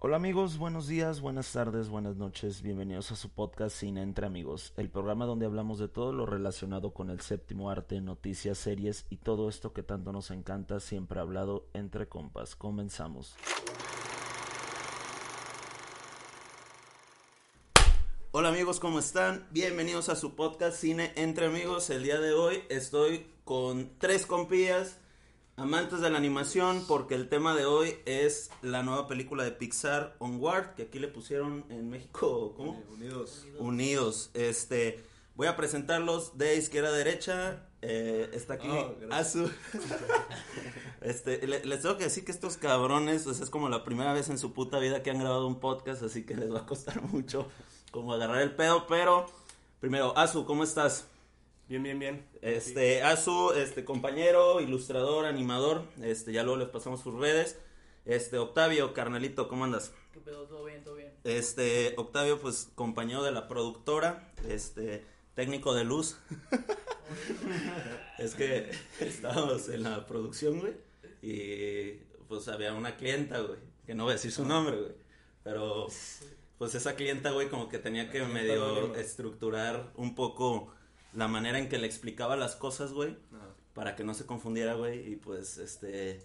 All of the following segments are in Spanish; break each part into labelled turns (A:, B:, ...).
A: Hola amigos, buenos días, buenas tardes, buenas noches, bienvenidos a su podcast Cine Entre Amigos, el programa donde hablamos de todo lo relacionado con el séptimo arte, noticias, series y todo esto que tanto nos encanta, siempre hablado entre compas. Comenzamos. Hola amigos, ¿cómo están? Bienvenidos a su podcast Cine Entre Amigos. El día de hoy estoy con tres compillas amantes de la animación porque el tema de hoy es la nueva película de Pixar Onward que aquí le pusieron en México ¿cómo?
B: Unidos.
A: Unidos este voy a presentarlos de izquierda a derecha eh, está aquí
B: Oh.
A: Azu este le- les tengo que decir que estos cabrones pues, es como la primera vez en su puta vida que han grabado un podcast así que les va a costar mucho como agarrar el pedo pero primero Azu cómo estás
B: Bien, bien, bien.
A: este, Azu, este, compañero, ilustrador, animador, este, ya luego les pasamos sus redes. Este, Octavio, carnalito, ¿cómo andas?
C: ¿Qué pedo? ¿Todo bien? ¿Todo bien?
A: Este, Octavio, pues, compañero de la productora, este, técnico de luz. es que estábamos en la producción, güey, y pues había una clienta, güey, que no voy a decir su nombre, güey, pero pues esa clienta, güey, como que tenía que medio estructurar un poco la manera en que le explicaba las cosas, güey,
B: Ajá.
A: para que no se confundiera, güey, y pues, este,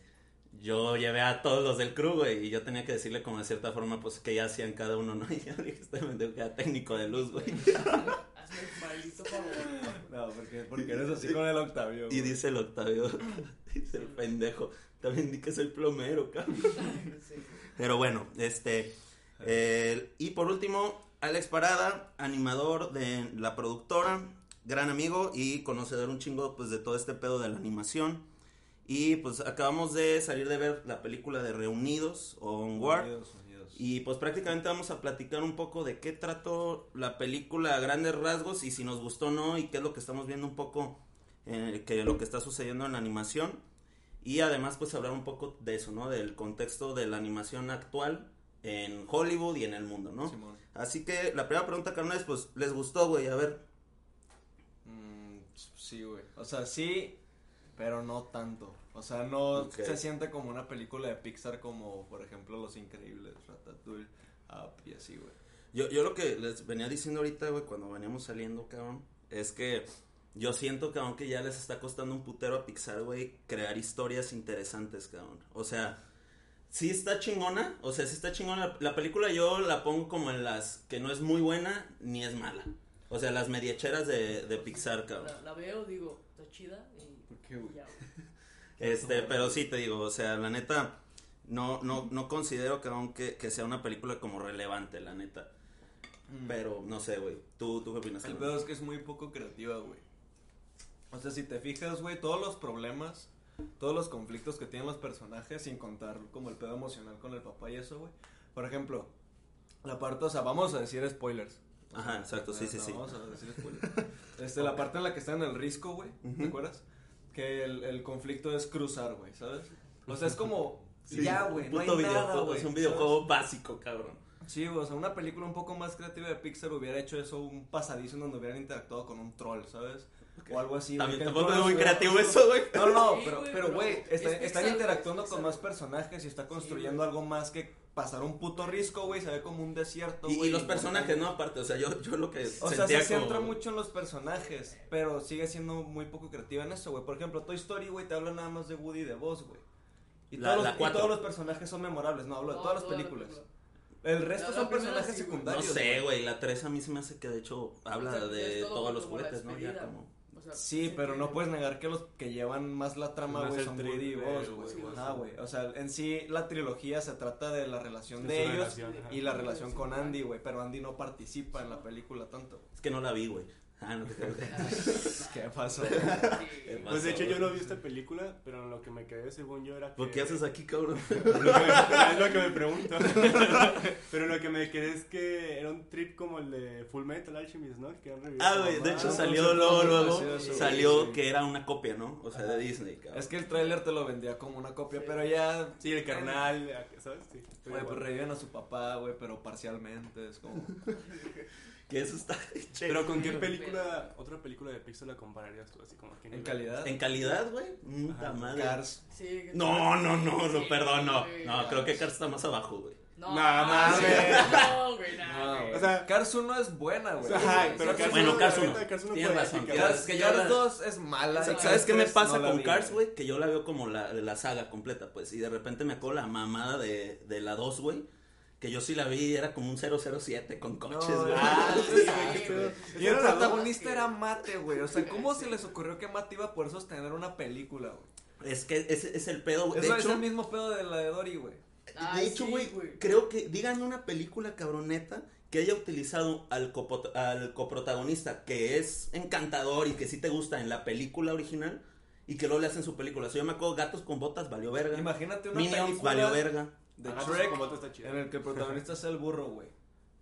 A: yo llevé a todos los del crew, güey, y yo tenía que decirle como de cierta forma, pues, que ya hacían cada uno, ¿no? Y yo dije, este que era técnico de luz, güey.
C: El.
B: No, porque, porque eres así con el Octavio.
A: Y
B: güey.
A: dice el Octavio, dice el pendejo, también di que soy plomero, cabrón.
C: Sí.
A: Pero bueno, este, eh, y por último, Alex Parada, animador de la productora, gran amigo y conocedor un chingo, pues, de todo este pedo de la animación. Y pues acabamos de salir de ver la película de Reunidos o Onward.
B: Unidos, unidos.
A: Y pues prácticamente vamos a platicar un poco de qué trató la película a grandes rasgos y si nos gustó o no y qué es lo que estamos viendo un poco, eh, que lo que está sucediendo en la animación. Y además pues hablar un poco de eso, ¿no? Del contexto de la animación actual en Hollywood y en el mundo, ¿no?
B: Simón.
A: Así que la primera pregunta, carnales, pues les gustó, güey, a ver.
B: Sí, güey. O sea, sí, pero no tanto. O sea, no se siente como una película de Pixar como, por ejemplo, Los Increíbles, Ratatouille, Up y así, güey.
A: Yo, yo lo que les venía diciendo ahorita, güey, cuando veníamos saliendo, cabrón, es que yo siento, cabrón, que ya les está costando un putero a Pixar, güey, crear historias interesantes, cabrón. O sea, sí está chingona, o sea, sí está chingona. La película yo la pongo como en las que no es muy buena ni es mala. O sea, las mediecheras de, de Pixar, cabrón.
C: La, la veo, digo, está chida y
B: ¿Por qué, güey?
A: Este, pero sí te digo, o sea, la neta, no, no, no considero, cabrón, que, que sea una película como relevante, la neta.
B: Mm.
A: Pero, no sé, güey, ¿tú, tú qué opinas?
B: El pedo es que es muy poco creativa, güey. O sea, si te fijas, güey, todos los problemas, todos los conflictos que tienen los personajes, sin contar como el pedo emocional con el papá y eso, güey. Por ejemplo, la parte, o sea, vamos a decir spoilers.
A: Ajá, exacto, sí, sí, sí.
B: Vamos a decir spoilers. Este, la parte en la que está en el risco, güey, ¿te acuerdas? Que el, el conflicto es cruzar, güey, ¿sabes? O sea, es como,
A: Sí,
B: ya, güey, no hay nada, güey.
A: Es un
B: ¿sabes?
A: videojuego básico, cabrón.
B: Sí, güey, o sea, una película un poco más creativa de Pixar hubiera hecho eso, un pasadizo en donde hubieran interactuado con un troll, ¿sabes? O algo así.
A: También tampoco es muy creativo eso, güey.
B: No, no,
C: Sí,
B: pero,
C: güey,
B: pero,
C: pero es Pixar,
B: están
C: güey,
B: interactuando
C: es
B: con más personajes y está construyendo
C: güey.
B: algo más que pasar un puto risco, güey, se ve como un desierto,
A: Y,
B: güey.
A: y los personajes, ¿no? Aparte, o sea, yo, yo lo que
B: O sea, se centra
A: como...
B: mucho en los personajes, pero sigue siendo muy poco creativa en eso, güey. Por ejemplo, Toy Story, güey, te habla nada más de Woody y de Buzz, güey. Y,
A: La-
B: todos
A: la
B: los, y
A: cuatro.
B: todos los personajes son memorables, no, hablo de
C: No,
B: todas las
C: la
B: películas.
C: película.
B: El resto son personajes
C: sí, güey.
A: No
B: secundarios.
A: sé, güey, la 3 a mí se me hace que de hecho habla
C: O sea,
A: de todos los juguetes, ¿no? Ya como...
C: Sea,
B: Sí, pero
C: que-
B: no puedes negar que los que llevan más la trama, güey, son Woody y
D: sí,
B: güey.
C: güey,
B: Ajá,
C: sí.
B: güey. O sea, en sí la trilogía se trata de la relación
D: De
B: ellos
D: relación, ajá.
B: y la relación con Andy, güey. Pero Andy no participa en la película tanto.
A: Es que no la vi, güey. Ah, no te creas.
B: ¿Qué pasó?
C: Sí.
D: Pues de hecho
A: pasó,
D: yo no vi esta película, pero lo que me quedé según yo era que...
A: ¿Por qué haces aquí, cabrón?
D: es lo que me pregunto. pero lo que me quedé es que era un trip como el de Full Metal Alchemist, ¿no? Que han revivido
A: Ah, güey, de hecho salió luego, luego, salió que era una copia, ¿no? O sea, de Disney, cabrón.
B: Es que el tráiler te lo vendía como una copia, pero ya...
D: Sí, el carnal, ¿sabes? Sí.
B: Güey, pues reviven a su papá, güey, pero parcialmente, es como...
A: Que eso está che.
D: Pero ¿con qué película, otra película de Pixar la compararías tú? Así como que
B: En calidad.
A: En calidad, güey. Puta
D: Ajá.
A: madre.
B: Cars.
C: Sí,
A: No, no, no, no,
C: Sí,
A: perdón, no. No, creo que Cars está más abajo, güey.
C: No,
D: No,
C: mames. No, güey, nada.
B: No,
C: güey.
D: O sea-
B: Cars 1 es buena, güey.
D: Ajá, pero Cars
A: Bueno,
D: uno,
A: Cars uno.
D: Cars uno
A: Tienes razón,
D: güey.
B: Cars,
A: que
B: Cars
A: la-
B: 2 es mala.
A: ¿Sabes
B: Cars
A: qué me
B: 3
A: pasa
B: no la
A: con
B: vi,
A: Cars, güey? Que yo la veo como la, la saga completa, pues. Y de repente me acuerdo la mamada de, de la 2, güey. Que yo sí la vi era como un 007 con coches,
B: No,
A: güey.
B: ah,
D: sí, güey,
B: pedo. Y el protagonista era Mate, güey. O sea, ¿cómo se les ocurrió que Mate iba a poder sostener una película, güey?
A: Es que es el pedo, güey.
B: Es,
A: De
B: es el mismo pedo de la de Dory, güey.
A: de
C: Ay,
A: hecho,
C: sí,
A: güey,
C: güey.
A: creo que díganme una película cabroneta que haya utilizado al, copo- al coprotagonista que es encantador y que sí te gusta en la película original y que luego le hacen su película. O sea, yo me acuerdo Gatos con Botas, valió verga.
B: Imagínate una
A: Minions,
B: película
A: valió verga.
B: De Shrek
D: botas está chida.
B: en el que el protagonista sea el burro, güey.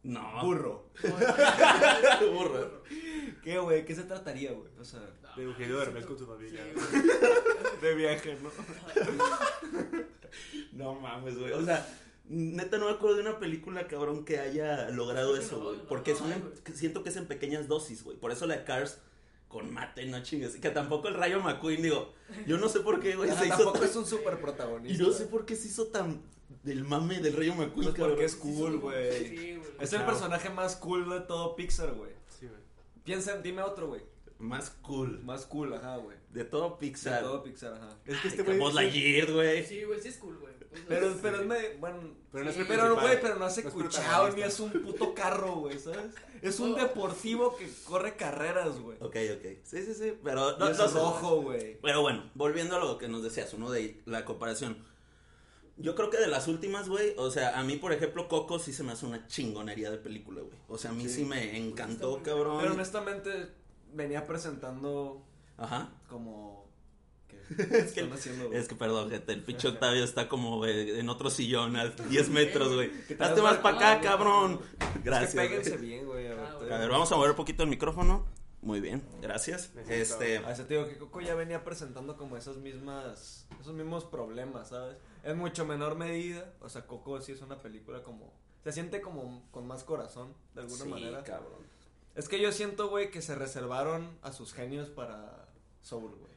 A: No.
B: Burro.
A: Burro.
B: ¿Qué, güey? ¿Qué se trataría, güey? O sea,
D: De Eugenio Derbez con su familia.
C: Sí, güey.
B: de viaje, ¿no?
A: No mames, güey. O sea, neta no me acuerdo de una película, cabrón, que haya logrado
C: Sí,
A: eso, güey.
C: no,
A: Porque
C: no
A: en-
C: güey.
A: siento que es en pequeñas dosis, güey. Por eso la de Cars con mate, no chingues. Que tampoco el Rayo McQueen, digo, yo no sé por qué, güey,
B: Ajá,
A: hizo
B: tampoco es un super
A: Y
B: protagonista.
A: no sé por qué se hizo tan del mame del Rayo McQueen,
B: Pues porque es cool, güey.
C: Sí, güey.
B: Es el personaje más cool de todo Pixar, güey.
D: Sí, güey.
B: Piensa, en- dime otro, güey.
A: Más cool.
B: Más cool, ajá, güey.
A: De todo
B: De
A: Pixar.
B: todo Pixar, ajá.
D: Es que este güey.
A: Buzz Lightyear, güey.
C: Sí, güey, sí es cool, güey.
B: Pero,
C: sí.
B: pero es me, bueno,
D: Pero no es
C: Sí,
B: pero
D: principal.
B: güey, pero no hace
D: No es
B: cuchao ni es un puto carro, güey, ¿sabes? Es un
C: Oh.
B: deportivo que corre carreras, güey.
A: Ok, ok. Sí, sí, sí. Pero
B: No,
A: no,
B: es rojo, güey.
A: Pero bueno, volviendo a lo que nos decías, uno de la comparación. Yo creo que de las últimas, güey, o sea, a mí, por ejemplo, Coco sí se me hace una chingonería de película, güey. O sea, a mí sí,
B: Sí.
A: me encantó, cabrón.
B: Pero honestamente venía presentando
A: Ajá.
B: como ¿qué
A: Es que,
B: están haciendo,
A: es que, perdón, gente, el pinche Octavio está como güey, en otro sillón a 10 metros, güey. Hazte más para acá, cabrón.
B: Es
A: Gracias.
B: que péguense bien, güey. A ver,
C: Ah.
A: A ver, vamos a mover un poquito el micrófono. Muy bien, gracias. Este,
B: A ese te digo que Coco ya venía presentando como esas mismas, esos mismos problemas, ¿sabes? En mucho menor medida, o sea, Coco sí es una película como, se siente como con más corazón, de alguna
A: sí,
B: manera.
A: cabrón.
B: Es que yo siento, güey, que se reservaron a sus genios para Soul, güey.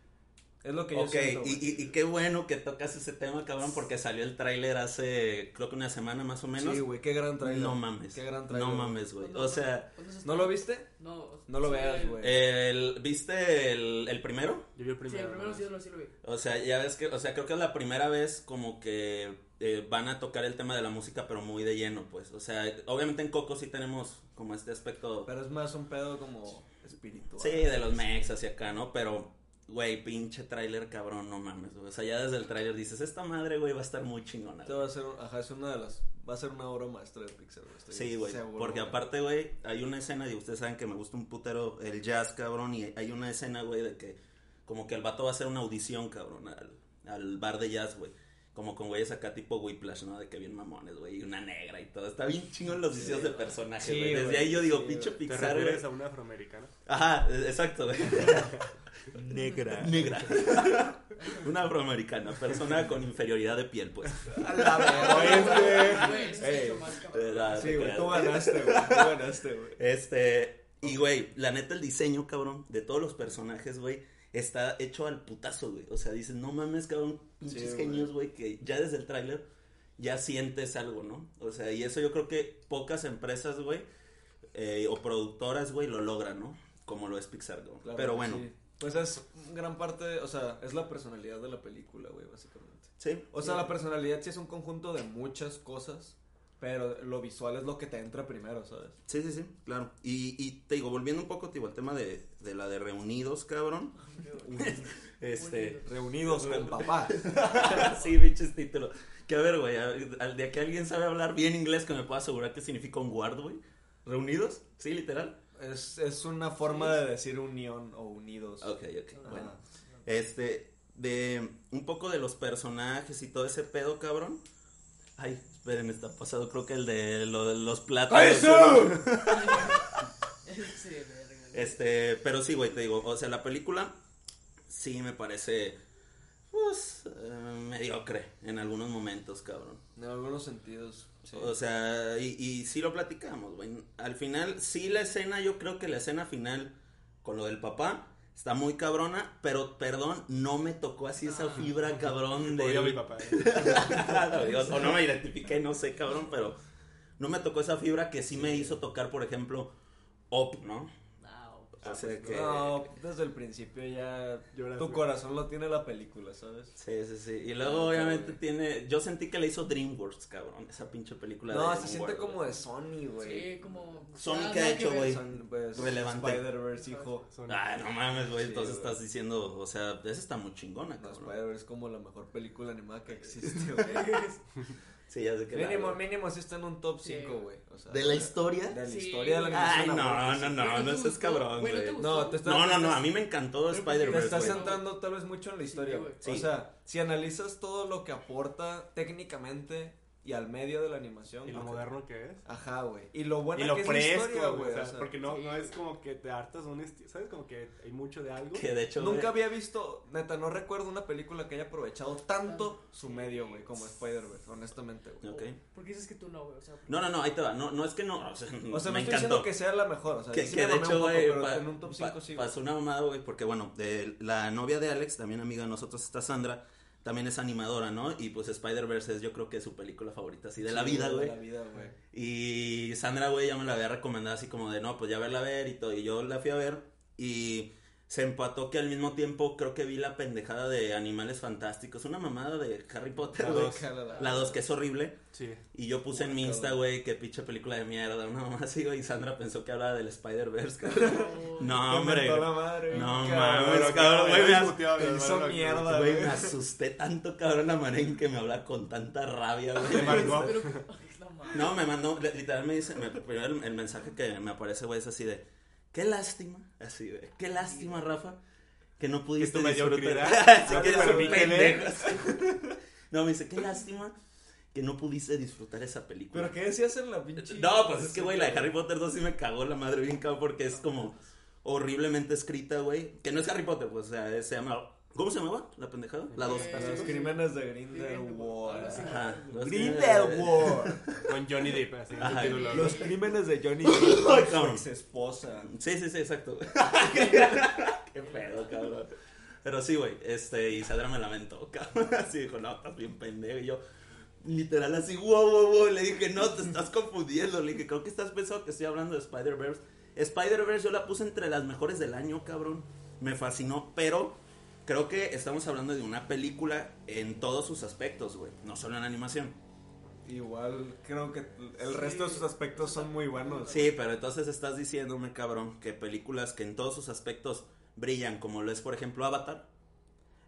B: Es lo que yo
A: Ok,
B: siento,
A: y, y, y qué bueno que tocas ese tema, cabrón, porque salió el tráiler hace, creo que una semana más o menos.
B: Sí, güey, qué gran trailer.
A: No mames.
B: Qué gran trailer.
A: No mames, güey.
C: ¿Cuándo-
A: O sea,
C: cuándo se
B: ¿No lo viste?
C: No,
B: No lo
C: sí,
B: veas, güey.
A: el, ¿viste el, el primero?
D: Yo vi el
C: Sí,
D: primero.
C: el primero sí lo, sí lo vi.
A: O sea, ya ves que, o sea, creo que es la primera vez como que eh, van a tocar el tema de la música, pero muy de lleno, pues. O sea, obviamente en Coco sí tenemos como este aspecto,
B: Pero es más un pedo como espiritual.
A: sí, de los mex hacia acá, ¿no? Pero, güey, pinche tráiler, cabrón, no mames. güey. O sea, ya desde el tráiler dices, esta madre, güey, va a estar muy chingona.
B: Esto va a ser, ajá, es una de las, va a ser una obra maestra de Pixar, güey.
A: Sí, güey. Porque
B: güey.
A: aparte, güey, hay una escena, y ustedes saben que me gusta un putero el jazz, cabrón, y hay una escena, güey, de que como que el vato va a hacer una audición, cabrón, al, al bar de jazz, güey. Como con güeyes acá tipo Whiplash, ¿no? De que bien mamones, güey, y una negra y todo. Está bien chingón los diseños de personajes,
B: Sí,
A: güey. Desde
B: güey,
A: ahí yo digo,
B: sí,
A: pinche
B: güey.
D: ¿Te
A: Pixar, güey.
D: a una afroamericana?
A: Ajá, e- exacto, güey.
D: Negra.
A: Negra. una afroamericana, persona con inferioridad de piel, pues.
B: A la verga,
C: Güey.
B: Sí, güey, tú ganaste, güey. Tú ganaste, güey.
A: Este, y güey, la neta el diseño, cabrón, de todos los personajes, güey, está hecho al putazo, güey. O sea, dices, no mames, cabrón, pinches
B: Sí,
A: genios, güey, que ya desde el tráiler ya sientes algo, ¿no? O sea, y eso yo creo que pocas empresas, güey, eh, o productoras, güey, lo logran, ¿no? Como lo es Pixar, güey.
B: Claro,
A: Pero bueno,
B: sí. Pues es gran parte, o sea, es la personalidad de la película, güey, básicamente.
A: sí.
B: O sea, la personalidad sí es un conjunto de muchas cosas, pero lo visual es lo que te entra primero, ¿sabes?
A: Sí, sí, sí, claro. Y, y te digo, volviendo un poco, tío, al tema de, de la de Reunidos, cabrón. este,
B: Reunidos con papá.
A: sí, bichos título. Que a ver, güey, al de que alguien sabe hablar bien inglés que me pueda asegurar qué significa un guard, güey. ¿Reunidos? Sí, literal.
B: Es, es una forma de decir unión o unidos.
A: Ok, ok,
B: Ajá.
A: bueno. Este, de un poco de los personajes y todo ese pedo, cabrón. Ay, esperen, está pasado, creo que el de, lo de los platos.
C: Sí, verga.
A: Este, pero sí, güey, te digo, o sea, la película sí me parece, pues, eh, mediocre en algunos momentos, cabrón.
B: En algunos sentidos. Sí.
A: O sea, y, y sí lo platicamos, güey. Al final, sí la escena, yo creo que la escena final con lo del papá está muy cabrona, pero perdón, no me tocó así esa fibra, cabrón, de...
D: Odio a mi papá. eh.
A: O no me identifiqué, no sé, cabrón, pero no me tocó esa fibra que sí me hizo tocar, por ejemplo, Op, ¿no?
C: No,
A: O sea que...
B: No, desde el principio ya
D: Lloras,
B: tu
D: güey.
B: corazón lo tiene la película, ¿sabes?
A: Sí, sí, sí. Y luego, obviamente, tiene. Yo sentí que le hizo DreamWorks, cabrón. Esa pinche película.
B: No,
A: de
B: se siente como de Sony, güey.
C: Sí, como.
A: Sony,
C: Ah,
A: ¿qué ha hecho,
C: que
A: güey?
B: Son, pues,
A: Relevante.
B: Spider-Verse, hijo.
A: Ay, no mames, güey.
B: Sí,
A: Entonces
B: güey.
A: estás diciendo. O sea, esa está muy chingona,
B: No,
A: cabrón.
B: Spider-Verse es como la mejor película animada que existe, güey.
A: Sí, ya sé que. la-
B: mínimo, mínimo sí está en un top
C: Sí,
B: 5,
C: güey.
B: güey. O sea,
A: ¿De la historia?
B: De la
C: Sí,
B: historia de la.
A: Ay, no,
B: a
A: no, no,
C: ¿Pero
A: no seas
C: gustó?
A: cabrón,
C: Güey, ¿no?
B: No, te estás-
A: No, no, no.
B: estás-
A: A mí me encantó Spider-Verse.
B: Te estás centrando tal vez mucho en la historia, güey. O sea, si analizas todo lo que aporta técnicamente y al medio de la animación.
D: Y lo
B: ajá.
D: moderno que es.
B: Ajá, güey. Y lo bueno
D: y lo
B: que es historia,
D: güey.
B: güey.
D: o sea,
B: o sea,
D: porque no,
C: sí.
D: no es como que te hartas de un estilo. ¿Sabes? Como que hay mucho de algo.
A: Que de hecho.
B: Nunca había visto, neta, no recuerdo una película que haya aprovechado tanto su medio, güey, como Spider-Verse, honestamente, güey.
A: Ok.
C: ¿Por qué dices que tú no, güey? O sea,
A: No, no, no, ahí te va. No, no es que no. O sea,
B: O sea, no
A: me
B: estoy
A: encantó.
B: diciendo que sea la mejor, o sea,
A: Que,
B: sí
A: que
B: me
A: de hecho, güey,
B: en un top 5
A: pa-
B: sí,
A: pasó una mamada, güey, porque bueno, de la novia de Alex, también amiga de nosotros, está Sandra, también es animadora, ¿no? Y pues Spider-Verse es yo creo que es su película favorita, así de la
B: Sí,
A: vida,
B: De
A: güey.
B: la vida, güey.
A: Y Sandra, güey, ya me la había recomendado así como de, no, pues ya verla a ver y todo. Y yo la fui a ver y se empató que al mismo tiempo creo que vi la pendejada de Animales Fantásticos, una mamada de Harry Potter,
D: La
A: güey.
D: dos.
A: La 2 que es horrible.
D: Sí.
A: Y yo puse en mi Insta, güey, que pinche película de mierda, una mamá así, güey. Y Sandra pensó que hablaba del Spider-Verse, cabrón. No, hombre.
B: la madre,
A: No
B: cabrón.
A: mames,
D: Pero,
A: cabrón, güey. Me,
B: mierda,
A: güey,
B: güey.
A: me asusté tanto, cabrón, la manera en que me habla con tanta rabia, güey.
C: no
A: me mandó, literal me dice, me, primero el, el mensaje que me aparece, güey, es así de, qué lástima, así, güey, qué lástima, Rafa, que no pudiste
D: tu
A: disfrutar.
D: no
A: que pendejos. No, me dice, qué lástima que no pudiste disfrutar esa película.
B: ¿Pero qué decías en la pinche?
A: No, pues es que, güey, la de Harry Potter 2 sí me cagó la madre bien cabrón porque es como horriblemente escrita, güey. Que no es Harry Potter, pues, o sea, es- se llama... ¿Cómo se llamaba la pendejada? La 2.
C: Eh,
B: Los crímenes de Grindelwald.
A: Ajá.
B: Grindelwald.
D: Con Johnny Depp, así.
A: Ajá.
B: Los crímenes de Johnny Depp.
A: Ay,
B: su ex esposa.
A: Sí, sí, sí, exacto. Qué pedo, cabrón. Pero sí, güey, este, y Sandra me lamentó, cabrón. Así dijo, no, estás bien pendejo. Y yo, literal, así, wow, wow, wow. Le dije, no, te estás confundiendo. Le dije, creo que estás pensando que estoy hablando de Spider-Verse. Spider-Verse yo la puse entre las mejores del año, cabrón. Me fascinó, pero creo que estamos hablando de una película en todos sus aspectos, güey. No solo en animación.
B: Igual creo que el resto de sus aspectos son muy buenos.
A: Sí, pero entonces estás diciéndome, cabrón, que películas que en todos sus aspectos brillan, como lo es, por ejemplo, Avatar.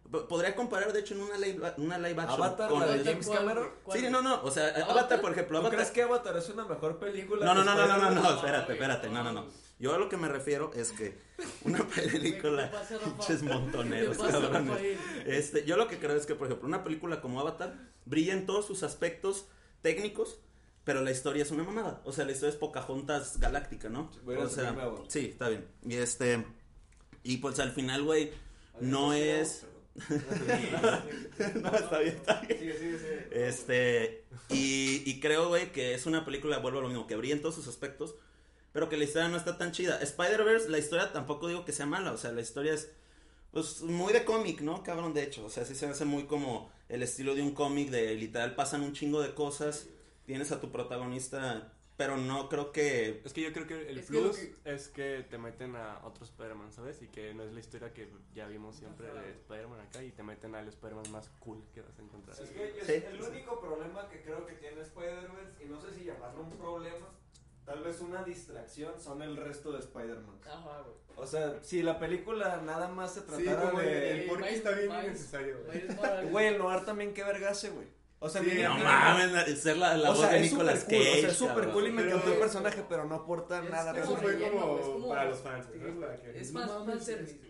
A: Podría comparar, de hecho, en una live, una live action.
B: Avatar,
A: con
B: la de James
C: ¿Cuál,
B: Cameron.
A: Sí, no, no, o sea, Avatar,
C: ¿Avatar?
A: por ejemplo,
B: ¿Tú
A: Avatar.
B: crees que Avatar es una mejor película?
A: No, no, no, no, no, no, no, espérate, espérate, no, no, no. Yo a lo que me refiero es que una película, pinches montoneros,
C: ¿Qué pasa,
A: cabrones. Este, yo lo que creo es que, por ejemplo, una película como Avatar brilla en todos sus aspectos técnicos, pero la historia es una mamada. O sea, la historia es Pocahontas galáctica, ¿no?
B: Voy a ir
A: o sea, sí, está bien. Y este, y pues al final, güey, no es... no, está bien, está bien.
B: Sigue, sigue, sigue.
A: Este, y, y creo, güey, que es una película, vuelvo a lo mismo, que brilla en todos sus aspectos, pero que la historia no está tan chida. Spider-Verse, la historia tampoco digo que sea mala, o sea, la historia es, pues, muy de cómic, ¿no? Cabrón, de hecho, o sea, sí se hace muy como el estilo de un cómic, de literal pasan un chingo de cosas, tienes a tu protagonista, pero no creo que...
D: Es que yo creo que el
C: Es
D: plus
C: que-
D: es que te meten a otro Spider-Man, ¿sabes? Y que no es la historia que ya vimos siempre de Spider-Man acá y te meten al Spider-Man más cool que vas a encontrar.
B: Es que es
A: Sí.
B: el único problema que creo que tiene Spider-Man, y no sé si llamarlo un problema, tal vez una distracción, son el resto de Spider-Man.
C: Ajá, güey.
B: O sea, si la película nada más se
D: Sí,
B: tratara
D: como el,
B: de...
D: el porqué
C: Miles-
D: está bien innecesario, güey.
B: Güey, el noir también qué vergase, güey. O sea,
D: Sí,
A: No mames, ser la, la voz
B: sea,
A: de Nicolas
B: cool,
A: Cage.
B: o sea, es súper cool y me
D: Pero-
B: encantó el personaje, pero no aporta
C: Es-
B: nada.
C: es
D: Eso
B: realmente.
D: fue como,
C: es como-
D: para los fans,
C: Es más güey.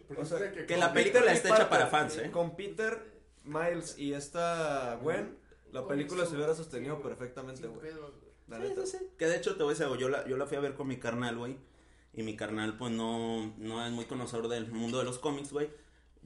D: porque
B: O sea,
A: Que la película está hecha para fans, ¿eh?
B: Con Peter, Miles y esta Gwen, la película se hubiera sostenido perfectamente, güey.
A: Sí, sí, sí. Que de hecho te voy a decir algo, yo la, yo la fui a ver con mi carnal, güey. Y mi carnal, pues no, no es muy conocedor del mundo de los cómics, güey.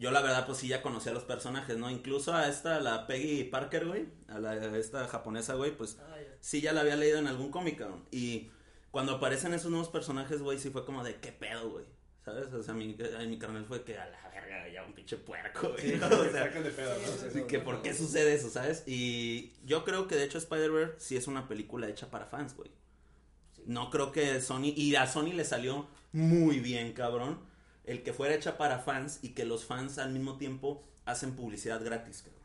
A: Yo la verdad, pues sí ya conocía a los personajes, ¿no? Incluso a esta, la Peggy Parker, güey. A la, a esta japonesa, güey, pues
C: Ah, ya.
A: sí ya la había leído en algún cómic, cabrón. Y cuando aparecen esos nuevos personajes, güey, sí fue como de qué pedo, güey. ¿Sabes? O sea, mi, a mi carnal fue que a la verga, ya un pinche puerco, güey. ¿no? O
D: Se
A: sea,
D: sacan de pedo,
A: que, ¿por qué sucede eso, sabes? Y yo creo que de hecho Spider-Verse sí es una película hecha para fans, güey. No creo que Sony, y a Sony le salió muy bien, cabrón, el que fuera hecha para fans y que los fans al mismo tiempo hacen publicidad gratis, cabrón.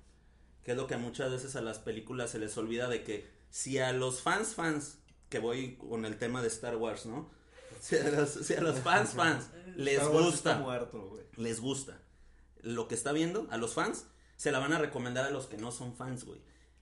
A: Que es lo que muchas veces a las películas se les olvida de que si a los fans, fans, que voy con el tema de Star Wars, ¿no? Si a los, si a los fans, fans, les
B: Star Wars
A: gusta
B: Está muerto, güey.
A: les gusta lo que está viendo a los fans, se la van a recomendar a los que no son fans, güey.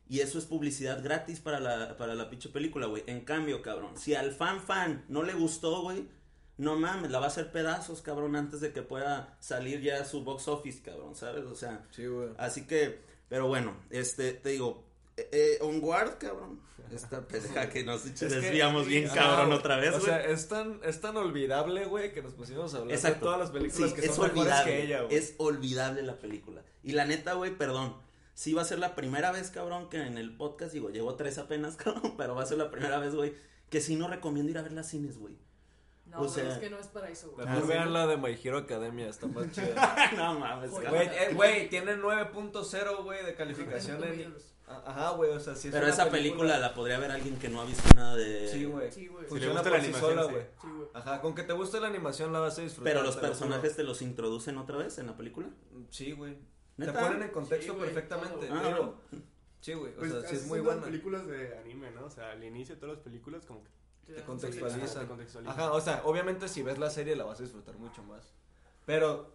A: Y eso es publicidad gratis para la, para la pinche película, güey. En cambio, cabrón, si al fan fan no le gustó, güey, no mames, la va a hacer pedazos, cabrón, antes de que pueda salir ya su box office, cabrón, ¿sabes? O sea,
B: Sí, güey.
A: así que, pero bueno, este, te digo, eh, eh, Onward, cabrón, esta pendeja que nos
B: Es que-
A: desviamos bien,
B: Ajá,
A: cabrón,
B: güey.
A: otra vez,
B: O
A: güey.
B: sea, es tan, es tan olvidable, güey, que nos pusimos a hablar
A: Exacto.
B: de todas las películas
A: Sí,
B: que
A: es
B: son mejores
A: olvidable.
B: que ella, güey.
A: Es olvidable la película. Y la neta, güey, perdón. Sí va a ser la primera vez, cabrón, que en el podcast, digo, llevo tres apenas, cabrón, pero va a ser la primera vez, güey, que sí no recomiendo ir a ver las cines, güey.
C: No,
A: O sea-
C: es que no es para eso, güey.
A: Ah,
B: Mejor
A: sí.
B: vean la de My Hero Academia, está más chida.
A: no mames,
C: Güey,
A: cabrón.
B: Güey, eh, güey, tiene 9.0, güey, de calificación en... Ah, Ajá, güey, o sea, sí es
A: Pero esa película la podría ver alguien que no ha visto nada de...
B: Sí, güey.
C: Sí, güey.
D: Si
B: Funciona
D: gusta
B: por
D: la
B: sí
D: animación,
B: sola,
D: sí.
B: güey.
C: Sí.
B: Ajá, con que te guste la animación la vas a disfrutar.
A: Pero los
B: te
A: personajes te los introducen otra vez en la película.
B: Sí, güey. Te ponen en contexto perfectamente.
A: Ah.
B: Sí, güey, o
D: Pues
B: sea, sí es muy buena.
D: películas de anime, ¿no? O sea, al inicio de todas las películas como que
C: Te
B: contextualiza.
D: te.
B: Ajá, o sea, obviamente si ves la serie la vas a disfrutar mucho más. Pero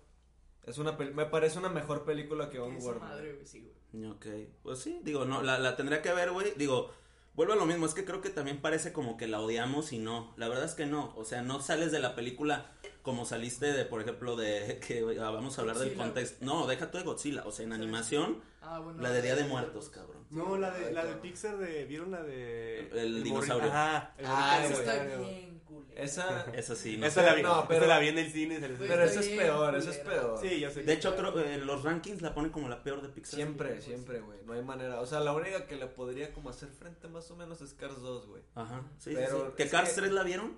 B: es una me parece una mejor película que Onward.
C: madre, güey, sí, güey.
A: Ok, pues sí, digo, no, la, la tendría que ver, güey. Digo, vuelvo a lo mismo, es que creo que también parece como que la odiamos y no. La verdad es que no. O sea, no sales de la película como saliste de, por ejemplo, de que ah, vamos a hablar del contexto. No, deja tú de Godzilla. O sea, en animación,
C: Ah, bueno.
A: la de Día de Muertos, cabrón.
D: No, la de, la de. Pixar de. ¿Vieron la de.
A: El
D: morri-
A: dinosaurio.
D: Ajá. el
B: Ah,
C: Esa está bien culera.
B: Esa
A: Esa sí, no
D: Esa la vi.
B: No, pero-
D: esa la vi en el cine. se les-
C: Güey,
B: Pero esa es peor, esa es peor.
D: Sí, yo sé.
A: De hecho, creo en los rankings la ponen como la peor de Pixar.
B: Siempre, siempre, güey. No hay manera. O sea, la única que le podría como hacer frente más o menos es Cars 2, güey.
A: Ajá, sí,
B: Pero
A: sí, sí. ¿Que Cars
B: que-
A: 3 la vieron?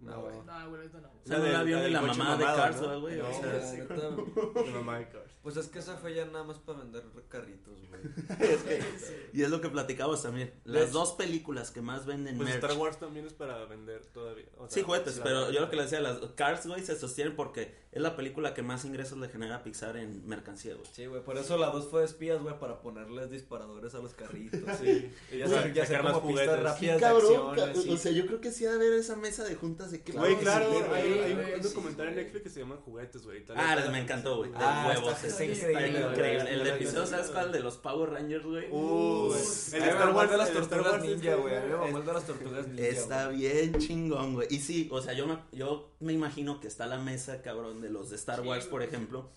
B: No, güey.
C: No, güey, ahorita no.
A: O sea,
D: del-
A: la vio
D: la
A: mamá de Cars, güey.
D: No,
A: o
B: Sí,
A: sea,
B: la
D: mamá de Cars.
B: Pues es que esa fue ya nada más para vender carritos, güey.
A: es que- y es lo que platicabas también.
B: De
A: Las
B: hecho-
A: dos películas que más venden
D: Pues
A: merch.
D: Star Wars también es para vender todavía. o sea,
A: Sí, juguetes,
D: la
A: pero
D: verdad.
A: yo lo que le decía, las Cars, güey, se sostienen porque es la película que más ingresos le genera a Pixar en mercancía, güey.
B: Sí, güey. Por eso la 2 fue de espías, güey, para ponerles disparadores a los carritos.
D: Sí.
B: Y ya
D: sacar más
B: como pistas
D: juguetes.
B: rápidas de acciones.
A: o
B: sí.
A: sea, yo creo que sí ha de haber esa mesa de juntas de que
D: Güey,
B: Claro,
D: hay, hay un-
C: sí,
D: documental en. Netflix que se llama Juguetes, güey.
A: Ah, me encantó, güey. De
B: Ah,
A: huevos.
B: está- increíble.
A: El episodio, ¿sabes cuál? De los Power Rangers, güey.
D: Uh,
B: El
D: Star Wars
B: de las tortugas ninja, güey. A mí me mamó el de las tortugas ninja.
A: Está bien chingón, güey. Y sí, o sea, yo me, yo me imagino que está la mesa, cabrón, de los de Star Wars, por ejemplo.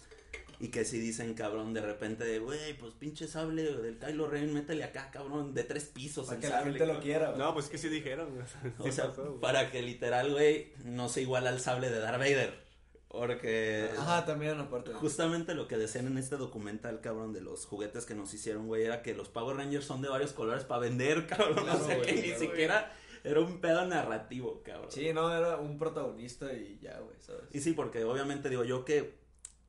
A: Y que si dicen, cabrón, de repente, de, güey, pues pinche sable del Kylo Ren, métele acá, cabrón, de tres pisos
B: Para
A: el
B: que la
A: sable.
B: gente lo quiera, güey.
D: No, pues es que sí dijeron. güey.
A: O sea,
D: pasó,
A: para que literal, güey, no se iguala al sable de Darth Vader. Porque
B: Ajá, también aparte.
A: justamente lo que decían en este documental, cabrón, de los juguetes que nos hicieron, güey, era que los Power Rangers son de varios colores para vender, cabrón.
B: Claro,
A: o sea,
B: güey,
A: que ni siquiera era un pedo narrativo, cabrón.
B: Sí, no, era un protagonista y ya, güey, ¿sabes?
A: Y sí, porque obviamente digo yo que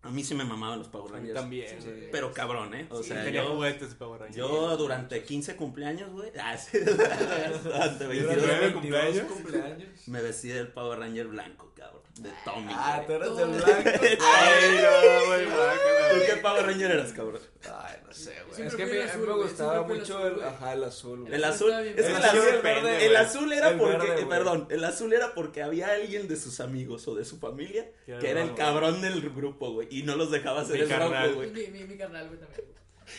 A: a mí sí me mamaban los Power
D: A mí
A: Rangers.
D: también.
C: Sí,
D: güey.
A: Pero cabrón, ¿eh? O
C: Sí,
A: sea,
D: Tenía
A: yo,
D: juguetes de Power Rangers.
A: yo durante 15 cumpleaños, güey. Ah, sí, durante 22
D: ¿Nueve
B: 22
D: cumpleaños?
B: cumpleaños.
A: me vestí del Power Ranger blanco, cabrón. De Tommy.
B: Ah, tú eres de
C: Tú.
B: blanco.
D: Ay, no, güey,
A: ¿Tú qué Power Ranger eras, cabrón?
B: Ay, no sé, güey. Es que a mí,
C: azul,
B: me gustaba mucho
C: azul,
B: el, ajá, el azul, güey.
A: El azul, es que
B: El azul
A: el azul era porque, eh, perdón, el azul era porque había alguien de sus amigos o de su familia
D: Que era
A: el cabrón del grupo, güey, y no los dejaba hacer
D: Mi
A: el
D: carnal.
A: güey.
C: Mi, mi, mi carnal, güey, también.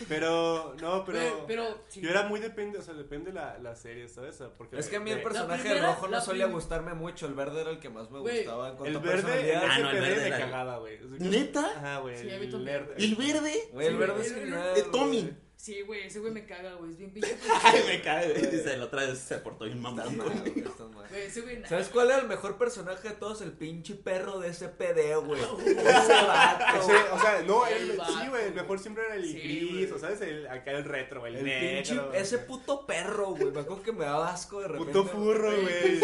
D: Pero, no, pero.
C: Pero, pero sí.
D: Yo era muy depende, o sea, depende la, la serie, ¿sabes? Porque
B: Es que a mí el
D: de-
B: personaje
C: primera-
B: rojo no solía gustarme mucho. El verde era el que más me
C: Güey,
B: gustaba en cuanto
D: El
B: a
D: verde, el
B: personalidad.
A: Ah, no, el verde
D: me
A: era-
D: cagaba, güey.
A: ¿Neta?
D: Ajá, güey.
C: Sí,
D: el nerd.
A: ¿El verde?
B: Güey, el
C: Sí,
B: verde es.
A: De Tommy.
C: Sí, güey, ese güey me caga, güey. Es bien pinche.
A: Ay, me cae, güey. Dice, la otra vez se portó bien mamón, güey.
C: ese güey.
B: ¿Sabes cuál era el mejor personaje de todos? El pinche perro de ese PD, güey. Ese vato.
D: Ese, o sea, no,
C: El
D: sí, güey, el mejor siempre era el
C: Sí,
D: gris, o sabes, el, acá el retro, güey, el,
B: El
D: negro.
B: pinche, ese puto perro, güey. Me acuerdo que me daba asco de repente.
D: puto furro, güey.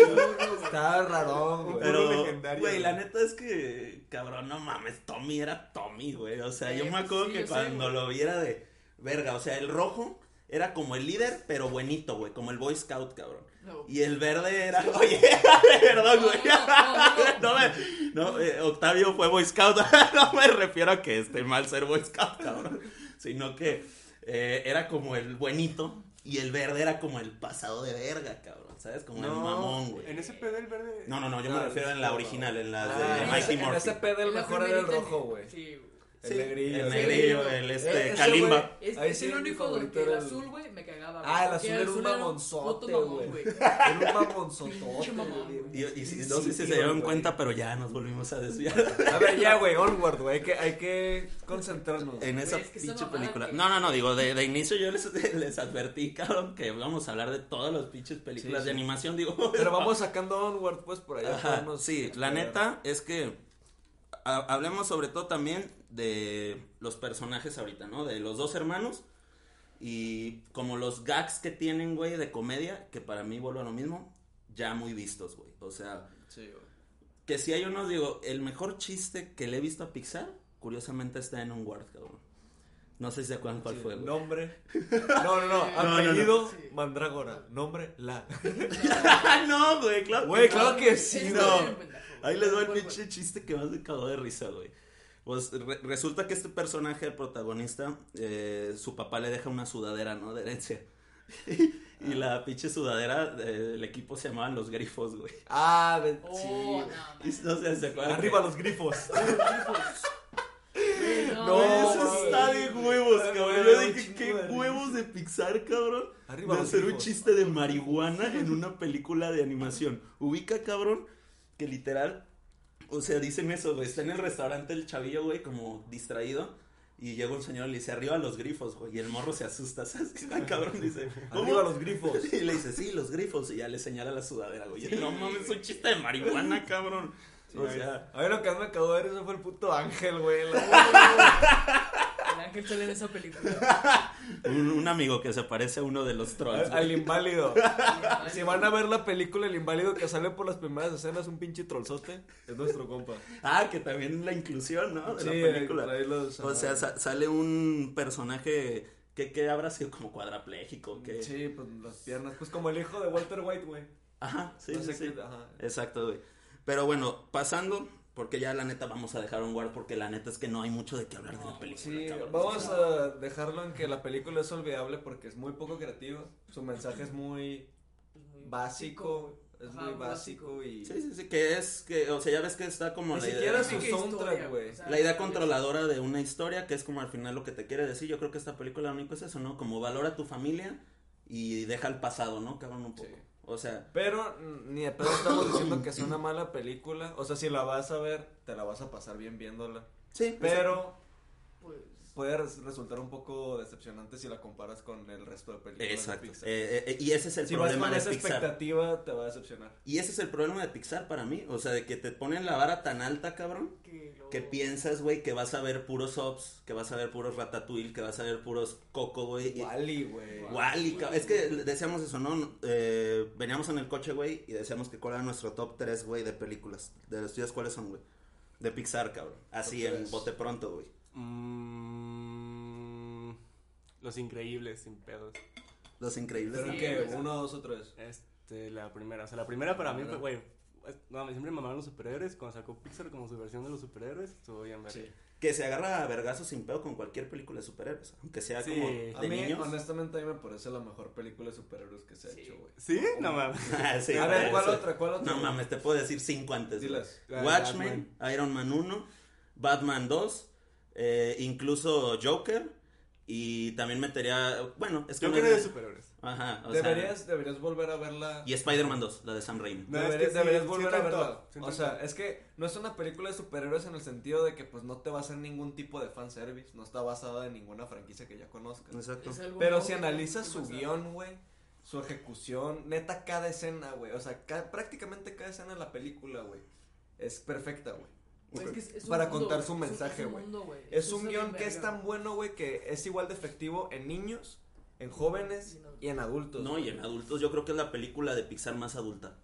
B: Estaba rarón, güey.
D: Pero-
A: güey, la neta es que, cabrón, no mames, Tommy era Tommy, güey. O sea,
C: Eh,
A: yo me acuerdo
C: sí,
A: que
C: sé,
A: cuando lo viera de verga, o sea, el rojo era como el líder, pero buenito, güey, como el Boy Scout, cabrón.
C: No.
A: Y el verde era, oye, perdón,
C: No,
A: güey.
C: no,
A: No, me, no, eh, Octavio fue Boy Scout. no me refiero a que esté mal ser Boy Scout, cabrón. Sino que eh, era como el buenito y el verde era como el pasado de verga, cabrón. ¿Sabes? Como el mamón, güey.
D: En ese pedo el verde.
A: No, no, no, yo
B: No,
A: me refiero en la original, en la
B: Ah,
A: de Mighty
B: ese- En
A: Morphy.
B: ese PD el mejor era el rojo, güey.
C: Sí, güey.
B: El
A: Sí,
B: negrillo.
A: El
B: sí.
A: negrillo, el
B: Eh,
A: este,
B: ese
A: Kalimba.
C: Es,
B: Ahí
C: es el único que el azul, güey, me cagaba.
B: Ah, el azul era un mamonzote, güey. Era un mamonzotote,
C: Pinche mamón,
B: güey.
A: Y, y no sé si
B: sí,
A: se dieron cuenta, pero ya nos volvimos a desviar
B: A ver, ya, güey, onward, güey. Hay que, hay que concentrarnos.
A: en esa pinche película. No, no, no, digo, de, de inicio yo les, les advertí, cabrón, que vamos a hablar de todas las pinches películas de animación, digo.
B: Pero vamos sacando onward, pues, por allá.
A: Sí, la neta es que hablemos sobre todo también de los personajes ahorita, ¿no? De los dos hermanos y como los gags que tienen, güey, de comedia, que para mí vuelvo a lo mismo, ya muy vistos, güey. O sea,
B: Sí, güey.
A: que si hay unos, digo, el mejor chiste que le he visto a Pixar, curiosamente está en un Word, cabrón. No sé si se acuerdan cuál
B: Sí,
A: fue, güey.
B: Nombre. No, no, no.
A: no, no.
B: Apellido,
C: Sí.
B: Mandrágora. Nombre, la.
A: no, güey, claro.
B: Güey,
A: que
B: claro
A: no.
B: que sí,
A: no. Ahí les va el pinche chiste que más me cagó de risa, güey. Pues re- resulta que este personaje, el protagonista, eh, su papá le deja una sudadera, ¿no? De herencia. y la pinche sudadera del equipo se llamaban los grifos, güey.
B: Ah, de,
C: Oh,
B: sí.
C: no,
A: no ¿se acuerdan?
B: Arriba los grifos. No,
A: No,
B: No,
A: eso está de huevos, cabrón. Yo dije, qué huevos de Pixar, cabrón.
B: Arriba
A: de hacer un chiste de marihuana en una película de animación. Ubica, cabrón, que literal, o sea, dicen eso, güey. Está en el restaurante el chavillo, güey, como distraído. Y llega un señor y le dice, arriba los grifos, güey. Y el morro se asusta, ¿sabes? El cabrón dice, ¿cómo?
B: Arriba los grifos.
A: Y le dice, sí, los grifos. Y ya le señala la sudadera, güey. No mames, es un chiste de marihuana, cabrón. o sea,
B: A ver, lo que más me acabó de ver eso fue el puto ángel, güey. La-
C: El ángel sale en esa película.
A: un, un amigo que se parece a uno de los trolls.
B: Al, inválido. Si van a ver la película El inválido que sale por las primeras escenas, un pinche trollzote, es nuestro compa.
A: Ah, que también la inclusión, ¿no? De
B: Sí,
A: la película.
B: trae los-
A: O sea, sa- sale un personaje que, que habrá sido como cuadrapléjico, que...
B: Sí, pues las piernas. Pues como el hijo de Walter White, güey.
A: Ajá, sí,
B: No
A: sí,
B: sé
A: sí.
B: qué- ajá.
A: Exacto, güey. Pero bueno, pasando, porque ya la neta vamos a dejar un guard, porque la neta es que no hay mucho de qué hablar de la película.
B: Sí,
A: cabrón.
B: vamos a dejarlo en que la película es olvidable porque es muy poco creativa. Su mensaje es muy básico, es
C: Ajá,
B: muy básico y
A: Sí, sí, sí, que es que, o sea, ya ves que está como
B: Ni
A: la
B: siquiera
A: idea...
B: su soundtrack, güey.
C: o sea,
A: La idea controladora de una historia, que es como al final lo que te quiere decir. Yo creo que esta película lo único es eso, ¿no? Como valora a tu familia y deja el pasado, ¿no? Cabrón, un poco.
B: Sí.
A: O sea,
B: Pero mm, ni de pedo estamos diciendo que es una mala película. O sea, si la vas a ver, te la vas a pasar bien viéndola.
A: sí,
B: Pero
C: Pues,
B: puede res- resultar un poco decepcionante si la comparas con el resto de películas. de
A: Exacto.
B: Pixar.
A: Eh, eh, y ese es el
B: si vas
A: problema
B: con
A: de
B: esa
A: Pixar.
B: expectativa, te va a decepcionar.
A: Y ese es el problema de Pixar para mí. O sea, de que te ponen la vara tan alta, cabrón.
C: que lo-
A: Que piensas, güey, que vas a ver puros Ops, que vas a ver puros Ratatouille, que vas a ver puros Coco, güey. y-
B: Wally, güey.
A: Wall-E, cabrón. Es que decíamos eso, ¿no? Eh, veníamos en el coche, güey, y decíamos que cuál era nuestro top 3, güey, de películas. De los tuyos, ¿cuáles son, güey? De Pixar, cabrón. Así, en bote pronto, güey.
D: Mm, los increíbles, sin pedos.
A: Los increíbles.
B: ¿Pero
C: Sí,
B: qué?
C: güey.
B: ¿Uno, dos o tres?
D: Este, la primera. O sea, la primera para mí fue, güey. No, siempre me mamaron los superhéroes. Cuando sacó Pixar como su versión de los superhéroes, estuvo bien ver.
B: Sí.
A: Que se agarra a vergazos sin pedo con cualquier película de superhéroes. Aunque sea
D: Sí.
A: como
B: A
A: de
B: mí,
A: niños.
B: honestamente, a mí me parece la mejor película de superhéroes que se ha
C: Sí.
B: hecho, güey.
D: ¿Sí? No mames.
A: Ah, sí,
B: a ver, ¿cuál
A: eso-
B: otra? ¿Cuál otra?
A: No mames, te puedo decir cinco antes.
D: La de
A: Watchmen, Iron Man 1, Batman 2, eh, incluso Joker Y también metería, bueno, es que
D: Yo
A: no es
D: de superhéroes.
A: Ajá, o sea,
B: Deberías, deberías volver a verla.
A: y Spider-Man 2, la de Sam Raimi.
D: No, es
B: deberías
D: que sí,
B: deberías
D: sí
B: volver a verla.
D: sí
B: o sea, es que no es una película de superhéroes en el sentido de que pues no te va a hacer ningún tipo de fanservice. No está basada en ninguna franquicia que ya conozcas.
A: Exacto.
B: Pero si analizas su guion, güey, su ejecución, neta cada escena, güey, o sea, ca- prácticamente cada escena de la película, güey, es perfecta, güey.
C: Güey, es que es- es un
B: Para
C: mundo,
B: contar su mensaje,
C: es un
B: güey. Es un
C: guion
B: que es tan bueno, güey, que es igual de efectivo en niños, en jóvenes y en adultos.
A: No, y en adultos yo creo que es la película de Pixar más adulta.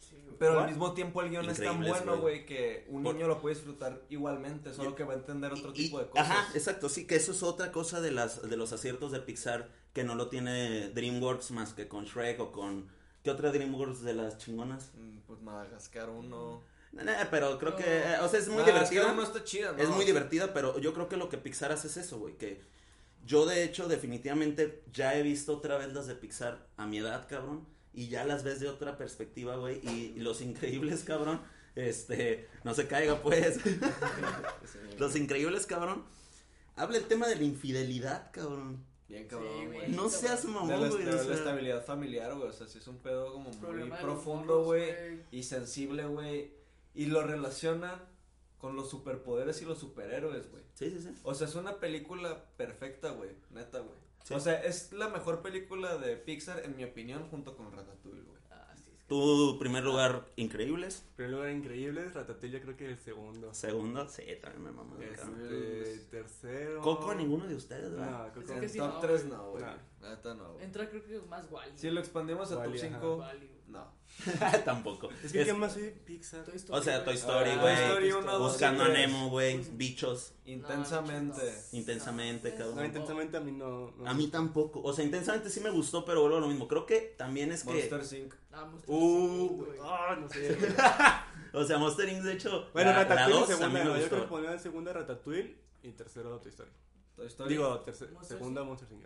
C: Sí.
B: Pero al mismo tiempo el guion es tan bueno,
A: güey.
B: que un
A: Por-
B: niño lo puede disfrutar igualmente, solo
A: Y-
B: que va a entender otro
A: Y-
B: tipo de cosas.
A: Ajá, exacto, sí, que eso es otra cosa de las de los aciertos de Pixar que no lo tiene DreamWorks más que con Shrek o con ¿qué otra DreamWorks de las chingonas?
B: Mm, Pues Madagascar 1.
A: Nah, nah, pero creo
C: No.
A: que eh, o sea, es muy
B: Madagascar
A: divertida.
B: 1 está chida, ¿no?
A: Es muy divertida, pero yo creo que lo que Pixar hace es eso, güey, que yo de hecho definitivamente ya he visto otra vez las de Pixar a mi edad, cabrón, y ya las ves de otra perspectiva, güey, y, y Los Increíbles, cabrón, este, no se caiga pues. Los Increíbles, cabrón. Habla el tema de la infidelidad, cabrón.
B: Bien cabrón,
C: güey.
B: güey.
A: No seas mamón,
B: la,
A: güey.
B: la
A: sea,
B: estabilidad familiar, güey. O sea, sí es un pedo como muy profundo, güey. Y sensible, güey. Y lo relacionan con los superpoderes y los superhéroes, güey.
A: Sí, sí, sí.
B: O sea, es una película perfecta, güey. Neta, güey.
A: Sí.
B: O sea, es la mejor película de Pixar, en mi opinión, junto con Ratatouille, güey.
C: Ah, sí, es que-
A: Tu primer lugar, Increíbles.
D: Primer lugar, Increíbles. Ratatouille, yo creo que el segundo.
A: Segundo, sí, también me mamó.
D: Este, tercero.
A: Coco, ninguno de ustedes, ¿verdad?
D: No, Coco.
C: Es
B: En
C: que sí,
B: top
C: no,
B: 3
C: güey.
B: no, güey.
D: No.
B: Neta no, güey.
C: Entra creo que más Wally.
B: Si lo expandimos a top
D: Wall-E, ajá.
B: 5,
C: Wall-E, güey.
B: No.
A: Tampoco.
D: Es que,
A: Es-
D: ¿qué más soy Pixar?
C: Toy Story,
A: O sea, Toy. Story,
B: Ah,
A: güey. Buscando a. Nemo, güey. Bichos.
B: Intensamente.
C: No,
A: Intensamente,
C: no,
A: cabrón.
D: No, intensamente a mí no. no.
A: A mí tampoco. O sea, intensamente sí me gustó, pero vuelvo a lo mismo. Creo que también es que.
B: Monster Inc.
C: Ah, Monster
D: Uh,
C: Inc,
D: güey.
C: güey.
D: Ah, no sé.
A: O sea, Monster Inc. de hecho.
D: Bueno,
A: la, la
D: Ratatouille
A: dos
D: en
A: a mí
D: segunda.
A: me
D: Yo creo que pondría en segunda Ratatouille y tercero Toy Story.
B: Toy Story.
D: Digo, terce-
C: Monster
D: segunda. Monster Inc.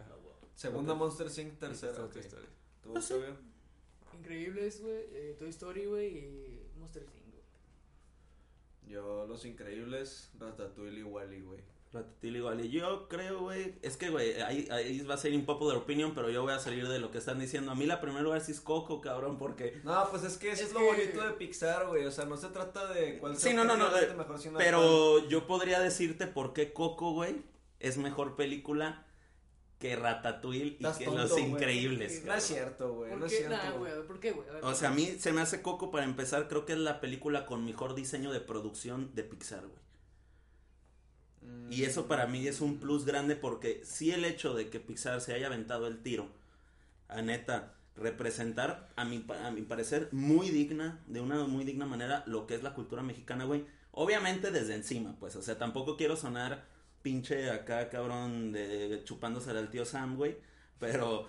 B: Segunda. Monster Inc. Tercera.
D: Toy Story.
B: ¿Tú,
A: Ah?
C: Increíbles, güey. eh, Toy Story, güey. Y Monster Inc. güey.
B: Yo, Los Increíbles, Ratatouille y Wally, güey.
A: Ratatouille. Y yo creo, güey. Es que, güey, ahí, ahí va a ser impopular opinion, pero yo voy a salir de lo que están diciendo. A mí la primera lugar sí es Coco, cabrón, porque.
B: No, pues es que eso es,
C: Es
B: lo
C: que-
B: bonito de Pixar, güey. O sea, no se trata de cuál sea
A: Sí, no, no, no,
B: mejor,
A: Pero yo podría decirte por qué Coco, güey, es mejor película que Ratatouille y
B: Estás
A: que
B: tonto,
A: Los. Increíbles.
B: No es cierto, güey.
C: ¿Por
B: No es
C: qué?
B: cierto.
C: Nah,
B: güey.
C: güey. ¿Por qué, güey?
A: O sea, a mí se me hace Coco para empezar, creo que es la película con mejor diseño de producción de Pixar, güey.
B: Mm.
A: Y eso para mí es un plus grande porque sí el hecho de que Pixar se haya aventado el tiro, a neta, representar, a mi, a mi parecer, muy digna, de una muy digna manera, lo que es la cultura mexicana, güey. Obviamente desde encima, pues, o sea, tampoco quiero sonar pinche acá, cabrón, de chupándose al tío Sam, güey, pero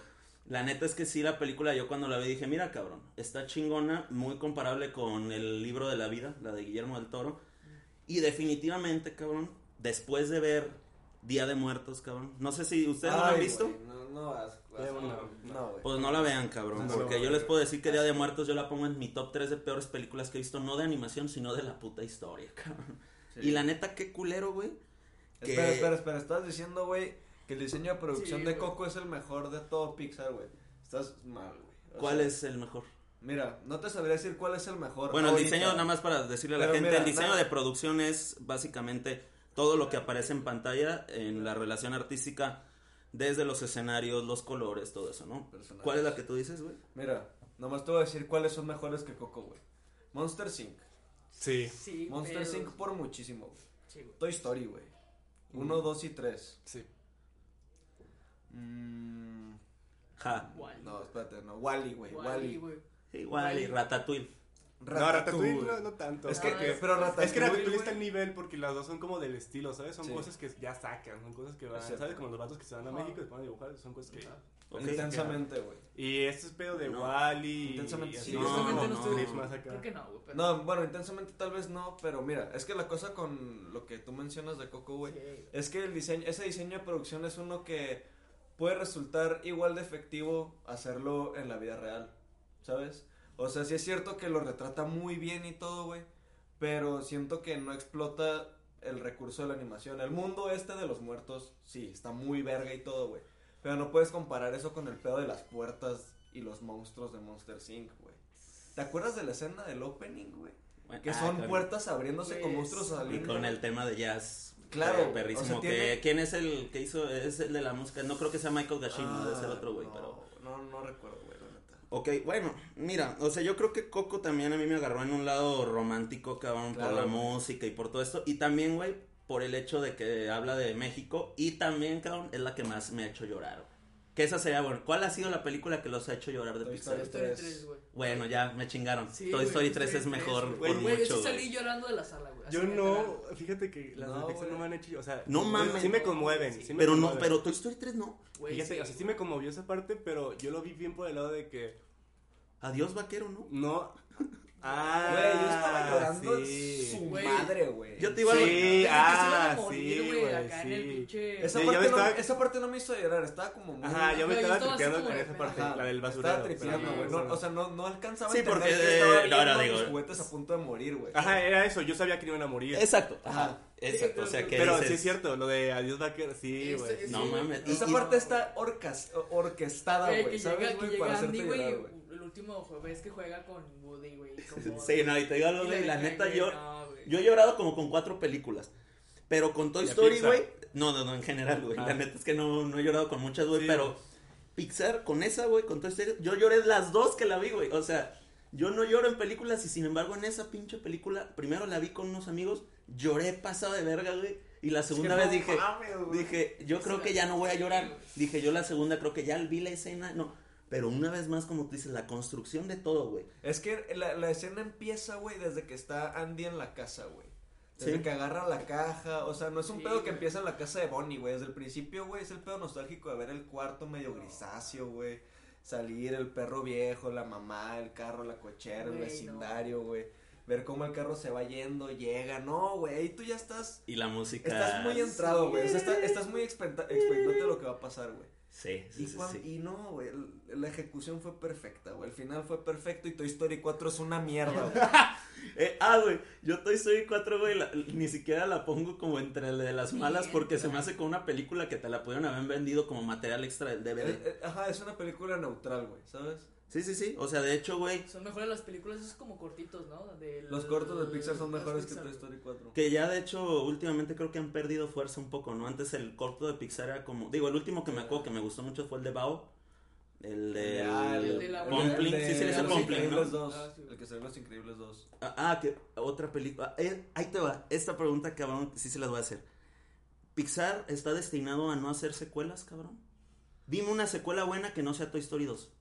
A: la neta es que sí, la película, yo cuando la vi dije, mira, cabrón, está chingona, muy comparable con el libro de la vida, la de Guillermo del Toro, y definitivamente, cabrón, después de ver Día de Muertos, cabrón, no sé si ustedes no lo han visto.
B: No, no vas. vas-
D: Ya,
B: no,
D: no.
A: Pues no la vean, cabrón,
D: No,
A: porque
D: no,
A: yo les puedo decir que Día de Muertos yo la pongo en mi top 3 de peores películas que he visto, no de animación, sino de la puta historia, cabrón.
B: Sí.
A: Y la neta, qué culero, güey. Que-
B: Espera, espera, espera. Estás diciendo, güey, que el diseño de producción
C: Sí,
B: de. Coco es el mejor de todo Pixar, güey. Estás mal, güey.
A: ¿Cuál
B: sea,
A: es el mejor?
B: Mira, no te sabría decir cuál es el mejor.
A: Bueno, el
B: ahorita.
A: diseño, nada más para decirle a la
B: Pero
A: gente,
B: mira,
A: el diseño
B: nada-
A: de producción es básicamente todo lo que aparece en pantalla en la relación artística, desde los escenarios, los colores, todo eso, ¿no?
B: Personajes.
A: ¿Cuál es la que tú dices, güey?
B: Mira, nomás te voy a decir cuáles son mejores que Coco, güey. Monster Inc.
D: Sí.
C: Sí,
B: Monster
C: pero-
B: Inc. por muchísimo, güey.
C: Sí, güey.
B: Toy Story, güey. Uno,
D: Mm.
B: dos y tres.
D: Sí.
B: Mm,
A: Ja.
C: Wall-E.
B: no, espérate, no. Wally, güey. Wally.
C: güey.
A: Igual, y Ratatouille.
D: No, Ratatouille no, no tanto.
B: Es que,
C: Ah,
B: pero Ratatouille,
D: Es que Ratatouille está al nivel porque las dos son como del estilo, ¿sabes? Son
B: Sí.
D: cosas que ya sacan, son cosas que van,
B: cierto.
D: ¿sabes? Como los vatos que se van a. México y se van a dibujar, son cosas que...
C: Ajá.
A: Ok.
B: Intensamente, güey.
D: Y este es pedo de
A: No.
D: Wally
B: Intensamente sí,
A: No,
C: Intensamente no
A: no,
C: estoy-
D: más acá.
C: Creo que no, güey. pero-
B: No, bueno, intensamente tal vez no, pero mira, es que la cosa con lo que tú mencionas de Coco, güey,
C: Sí, güey.
B: es que el diseño, ese diseño de producción es uno que puede resultar igual de efectivo hacerlo en la vida real, ¿sabes? O sea, sí es cierto que lo retrata muy bien y todo, güey, pero siento que no explota el recurso de la animación. El mundo este de los muertos, sí, está muy verga y todo, güey. Pero no puedes comparar eso con el pedo de las puertas y los monstruos de Monster Inc., güey. ¿Te acuerdas de la escena del opening, güey?
A: Bueno,
B: Que
A: ah,
B: son puertas abriéndose con monstruos
A: Y
B: saliendo.
A: con el tema de jazz.
B: Claro,
A: eh, Perrísimo.
B: o sea,
A: que, ¿Quién es el que hizo? Es el de la música. No creo que sea Michael Gashimo, debe ser otro güey,
B: Ah, no,
A: pero.
B: No, no recuerdo.
A: Ok, bueno, mira, o sea, yo creo que Coco también a mí me agarró en un lado romántico, cabrón,
B: Claro,
A: por la
B: güey.
A: música y por todo esto. Y también, güey, por el hecho de que habla de México. Y también, cabrón, es la que más me ha hecho llorar. Que esa sería, bueno, ¿cuál ha sido la película que los ha hecho llorar de
B: Toy
A: Pixar?
C: Toy
B: Story
C: Story
B: 3.
C: 3, güey.
A: Bueno, ya me chingaron.
C: Sí,
A: Toy Story
C: Toy
A: 3 es mejor
C: 3,
A: por
C: güey. Yo
A: mucho.
C: sí salí llorando de la sala, güey.
D: Yo no, fíjate que las
B: No,
D: de Pixar
B: güey.
D: no me han hecho, o sea,
A: No mames.
D: sí me conmueven,
C: Sí.
D: sí me
A: Pero no, pero Toy Story 3 no.
C: güey,
D: Fíjate,
C: sí,
D: o sea, sí me conmovió esa parte, pero yo lo vi bien por el lado de que
A: Adiós, vaquero, ¿no?
D: no. Ah,
B: Güey, yo estaba llorando
D: sí.
B: en su
C: Güey.
B: madre, güey.
A: Yo te iba a-
D: Sí,
C: Desde que se
D: ah,
C: a morir,
D: sí,
C: güey,
D: güey,
C: acá en el
D: sí.
C: pinche...
B: Esa,
D: Sí,
B: parte no,
D: estaba-
B: esa parte no me hizo llorar, estaba como muy...
D: Ajá, yo me estaba
C: estaba
D: tripeando con esa parte, la del basurero.
B: Estaba tripeando, güey. No, o sea, no, no alcanzaba
A: Sí,
B: a entender
A: porque,
B: que estaba
A: eh,
B: viendo
A: ahora
B: a
A: digo-
B: mis juguetes a punto de morir, güey.
D: Ajá, era eso, yo sabía que no iban a morir.
A: Exacto, ajá. Exacto, o sea que
D: Pero
A: dices,
D: sí es cierto, lo de Adiós Vaquero, sí,
C: Ese-
D: güey.
C: ese-
A: No mames. y-
B: Esa
A: y-
B: parte está orcas, orquestada,
C: Güey,
B: ¿sabes,
C: llega, que
B: güey?
C: llega
B: Para hacerte
C: güey,
B: llorar, güey.
C: el último jueves que juega con Woody, güey.
A: Sí, no, y te digo algo, güey, la neta,
C: güey,
A: yo,
C: no,
A: yo he llorado como con cuatro películas. Pero con Toy
D: ¿De
A: Story, güey. No, no, no, en general, güey.
D: Ah.
A: La neta es que no, no he llorado con muchas, güey.
D: Sí.
A: pero Pixar, con esa, güey, con Toy Story, yo lloré las dos que la vi, güey. O sea, yo no lloro en películas y sin embargo en esa pinche película, primero la vi con unos amigos, lloré pasado de verga, güey. Y la segunda
B: Es que
A: vez
B: no
A: dije,
B: mames,
A: dije, yo creo que ya no voy a llorar. Dije, yo la segunda creo que ya vi la escena, no. Pero una vez más, como tú dices, la construcción de todo, güey.
B: Es que la, la escena empieza, güey, desde que está Andy en la casa, güey. Desde
A: Sí.
B: que agarra la caja, o sea, no es un
C: Sí,
B: pedo que empieza en la casa de Bonnie, güey. Desde el principio, güey, es el pedo nostálgico de ver el cuarto medio grisáceo, güey. Salir el perro viejo, la mamá, el carro, la cochera, el
C: Güey, no.
B: vecindario, güey. Ver cómo el carro se va yendo, llega. No, güey, tú ya estás.
A: Y la música.
B: Estás muy entrado, güey. O sea, está- estás muy expecta- expectante de lo que va a pasar, güey.
A: Sí, sí,
B: Y,
A: sí.
B: y no, güey, la ejecución fue perfecta, güey. El final fue perfecto y Toy Story 4 es una mierda, güey.
A: Eh, ah, güey, yo Toy Story 4, güey, la- ni siquiera la pongo como entre de las malas porque se me hace con una película que te la pudieron haber vendido como material extra del DVD.
B: Eh, eh, Ajá, es una película neutral, güey, ¿sabes?
A: Sí, sí, sí, o sea, de hecho, güey,
C: Son mejores las películas, esos como cortitos, ¿no?
B: Los cortos de Pixar son mejores que. Toy Story 4.
A: que ya de hecho últimamente creo que han perdido fuerza un poco, ¿no? Antes el corto de Pixar era como, digo, el último que me acuerdo que me gustó mucho fue el de Bao, el de
B: Ah,
C: el de la
A: Pumpling,
B: el de
A: sí, sí.
B: Increíbles 2,
C: Ah, sí.
B: El que se ve en Los Increíbles 2.
A: Ah, ah, que otra película. eh, ahí te va. Esta pregunta, cabrón, sí se las voy a hacer. ¿Pixar está destinado a no hacer secuelas, cabrón? Dime una secuela buena que no sea Toy Story 2.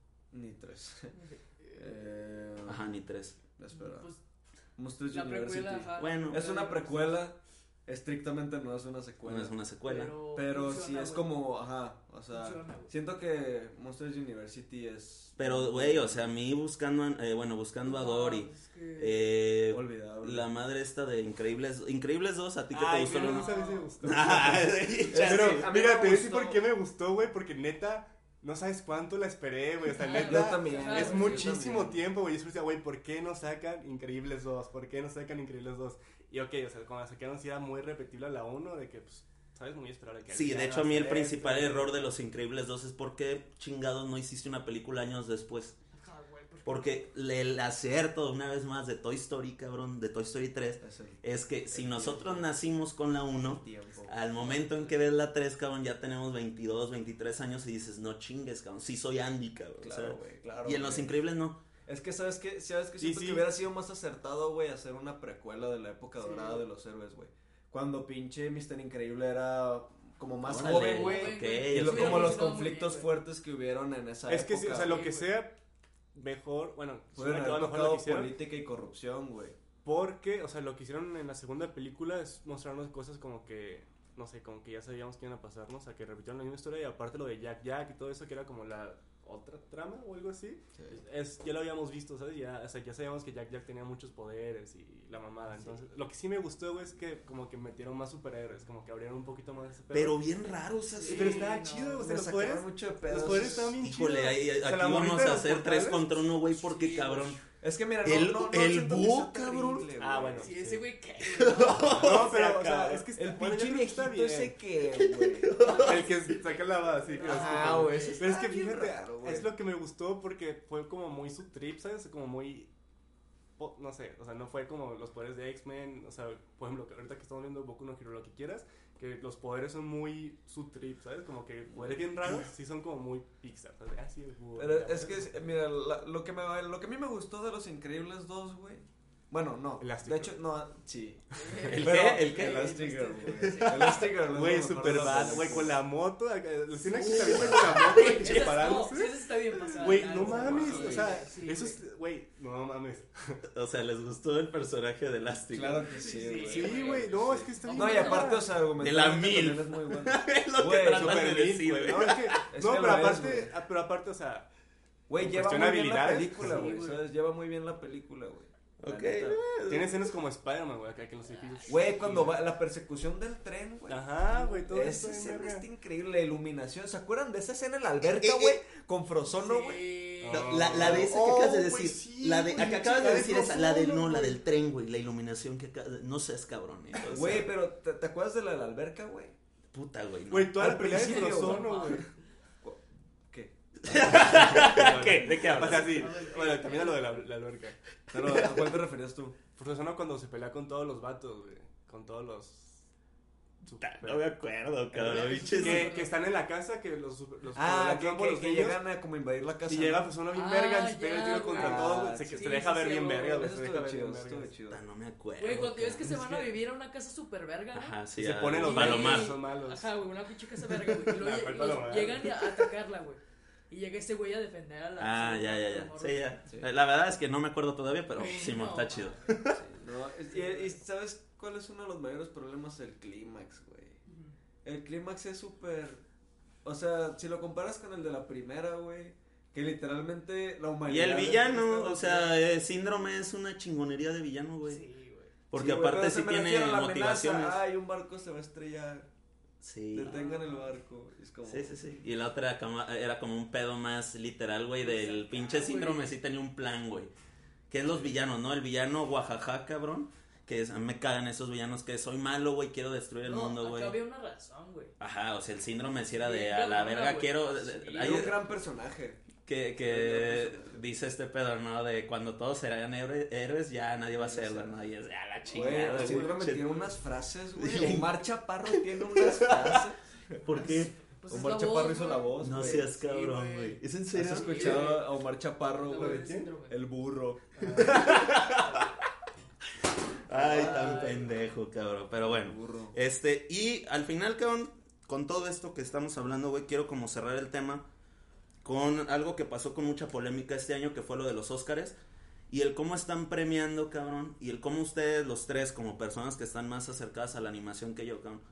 B: Ni 3. eh,
A: Ajá, ni tres.
B: Espera.
C: Pues,
B: Monsters
C: la
B: University.
C: precuela, ajá.
A: Bueno,
B: Es una precuela. Estrictamente no es una secuela.
A: No es una secuela.
C: Pero,
B: Pero sí es como, ajá, o sea,
C: Funciona,
B: siento que Monsters University es
A: Pero, güey, o sea, a mí buscando, a- eh, bueno, buscando a
C: No,
A: Dory.
C: es que-
A: Eh,
B: olvidable.
A: la madre esta de Increíbles. Increíbles 2, a ti que te gustó
D: no
A: uno?
D: sabes si me gustó.
A: Ah,
D: mira, te voy a decir por qué me gustó, güey, porque neta, no sabes cuánto la esperé, güey, o sea, neta,
B: Yo también.
C: Ajá,
D: es muchísimo
B: también.
D: tiempo, güey, yo decía, güey, ¿por qué no sacan Increíbles 2? ¿Por qué no sacan Increíbles 2? Y ok, o sea, cuando la sacaron sí era muy repetible a la 1, de que, pues, sabes, muy esperable que
A: Sí, de hecho a mí el principal
D: esto,
A: error de Los Increíbles 2 es por qué chingados no hiciste una película años después.
C: Porque-
A: el acierto una vez más de Toy Story, cabrón, de Toy Story 3,
B: Es el
A: es que si nosotros
B: tiempo.
A: nacimos con la 1,
B: tiempo.
A: al momento en que ves la 3, cabrón, ya tenemos 22, 23 años y dices, no chingues, cabrón, sí soy Andy, cabrón.
B: Claro, güey, claro.
A: y en Los. Increíbles no.
B: Es que sabes que, sabes que
D: Sí,
B: siento
D: sí.
B: que hubiera sido más acertado, güey, hacer una precuela de la época
C: Sí.
B: dorada de los héroes, güey. Cuando pinche Mr. Increíble era como más
A: Órale,
B: joven, güey.
A: ok,
B: Y lo- como los conflictos
C: bien,
B: fuertes que hubieron en esa
D: Es que sí,
B: época.
D: o sea, lo que sea mejor, bueno, suena que mejor lo que
B: política y corrupción, güey.
D: porque, o sea, lo que hicieron en la segunda película es mostrarnos cosas como que, no sé, como que ya sabíamos que iban a pasarnos, o sea, que repitieron la misma historia y aparte lo de Jack Jack y todo eso que era como la otra trama o algo así, es, ya lo habíamos visto, ¿sabes? Ya, o sea, ya sabíamos que Jack Jack tenía muchos poderes y la mamada, entonces, lo que sí me gustó, güey, es que como que metieron más superhéroes, como que abrieron un poquito más ese pedo.
A: Pero bien raros así.
D: pero estaba
C: no,
D: chido, o sea, los poderes,
B: mucho de pedos.
D: los poderes estaban bien
A: Híjole,
D: chidos. O sea,
A: aquí vamos a hacer tres contra uno, güey, porque cabrón.
B: Es que mira, no,
A: El-
B: no, no
A: el
B: que
A: búho, cabrón.
B: terrible,
D: Ah, bueno.
C: Sí, ese güey, ¿qué?
D: No, pero, o sea, es que
B: El
D: bueno,
B: pinche
D: que está
B: viejito
D: bien.
B: ese que, güey.
D: El que saca la así. que así,
B: güey,
D: Pero es que fíjate,
B: raro,
D: es lo que me gustó porque fue como muy su trip, ¿sabes? Como muy. No sé, o sea, no fue como los poderes de X-Men, o sea, por ejemplo, ahorita que estamos viendo Boku no Hero, lo que quieras, que los poderes son muy su trip, ¿sabes? Como que poderes bien raros, sí son como muy Pixar, ¿sabes? Ah, sí, el búho,
B: Pero es que, es- mira, la- lo, que me, lo que a mí me gustó de Los Increíbles 2, güey. Bueno, no.
D: Elastigirl.
B: De hecho, no, sí.
A: ¿El
B: Pero-
A: qué? ¿El qué?
B: Elastigirl, güey. Elastigirl es lo
D: Güey, super
B: la
D: bad, güey, con la moto, la escena que se avienta con la moto, y
C: es- no, esa está bien pasada.
D: Güey, no mames, o sea,
C: sí,
D: eso
C: güey.
D: es, güey, no mames.
A: O sea, ¿les gustó el personaje de Elastigirl?
B: Claro que sí,
C: Sí,
B: güey.
D: Sí, güey, no, es que está bien.
B: No, y aparte, o sea, argumentalmente
A: De la mil.
B: es muy bueno.
A: es lo
B: Güey,
A: que tratan de decir,
D: güey,
A: güey.
D: No, es que,
B: Es
D: no
B: que
D: pero aparte,
B: güey.
D: pero aparte, o sea,
B: Güey, lleva muy bien la película, güey,
C: güey.
B: ¿sabes? Lleva muy bien la película, güey.
A: Ok,
D: tiene escenas como Spider-Man, güey, acá que en los edificios.
B: Güey, cuando va la persecución del tren, güey.
D: Ajá, güey, todo
B: Esa
D: eso.
B: escena está increíble, la iluminación. ¿Se acuerdan de esa escena en la alberca,
A: Eh, eh,
B: güey? Con Frozono, güey.
A: La, la de esa que
D: Oh,
A: acabas de decir, la de, acá acabas de decir esa, la de no, la del tren, güey, la iluminación que acabas no seas cabrón, eh,
B: Güey, pero ¿te, acuerdas de la de la alberca, güey?
A: puta, güey.
D: Güey, toda
B: Al
D: la pelea de Frozono,
C: güey.
B: ¿Qué?
A: ¿De qué hablas?
D: O sea, sí. Bueno, también a lo de la, la alberca.
B: Pero, ¿a cuál te referías tú?
D: Frozono cuando se pelea con todos los vatos, güey. Con todos los. super-
A: No me acuerdo, cabrón,
D: que, que están en la casa, que los. super- los
B: Ah, que, que,
D: los
B: que llegan a como invadir la casa.
D: Y llega Frozono bien
C: Ah,
D: verga, y se pega el tiro contra todos. Se,
B: sí,
D: se deja
C: sí,
D: ver
C: sí,
D: bien verga, güey. Se deja
B: estuvo
D: ver
B: chido,
D: bien
B: chido.
A: No me acuerdo.
C: Güey, cuando es que se van a vivir a una casa súper verga, ¿no?
A: Ajá, sí.
D: Se ponen los malos.
C: Ajá, güey, una pinche casa verga, güey. Y llegan a atacarla, güey. Y llega ese güey a defender a la.
A: Ah, ya, ya, ya. Sí, ya.
B: Sí.
A: La verdad es que no me acuerdo todavía, pero sí, mo,
C: no,
A: está chido.
B: Sí, no, es- y, y ¿sabes cuál es uno de los mayores problemas? El clímax, güey. El clímax es súper... O sea, si lo comparas con el de la primera, güey, que literalmente la
A: Y
B: humanidad...
A: el villano, o sea, eh, Síndrome es una chingonería de villano, güey.
C: Sí, güey.
A: Porque
B: Sí,
A: aparte sí tiene motivaciones.
B: amenaza, Ay, un barco se va a estrellar.
A: Sí.
B: Detengan el barco. Es como...
A: Sí, sí, sí. Y la otra era como, era como un pedo más literal, güey, del
C: Pues,
A: pinche
C: ah,
A: síndrome
C: güey.
A: sí tenía un plan, güey. Que es los villanos, ¿no? El villano Oaxaca, cabrón. Que es, a mí me cagan esos villanos que soy malo, güey, quiero destruir el
C: No,
A: mundo, güey.
C: había una razón, güey.
A: Ajá, o sea, el síndrome sí era de a la verga
C: güey.
A: quiero...
C: Sí,
A: Hay
B: un gran personaje.
A: Que, que dice este pedo, ¿no? De cuando todos serán héroe- héroes, ya nadie va a serlo, ¿no? Y es ya la
B: Güey,
A: chingada,
B: el
A: güey. Che-
B: tiene unas frases, güey. Omar Chaparro tiene unas frases.
A: ¿Por qué?
C: Pues es
B: Omar
C: la
B: Chaparro
C: voz,
B: hizo la voz,
A: No seas cabrón,
C: güey.
A: ¿Es en
B: ¿Has
A: serio?
B: escuchado a Omar Chaparro,
C: La
B: güey? El burro.
A: Ay, tan pendejo, cabrón. Pero bueno.
B: Burro.
A: Este, y al final, cabrón, con todo esto que estamos hablando, güey, quiero como cerrar el tema con algo que pasó con mucha polémica este año, que fue lo de los Óscares. Y el cómo están premiando, cabrón. Y el cómo ustedes, los tres, como personas que están más acercadas a la animación que yo, cabrón.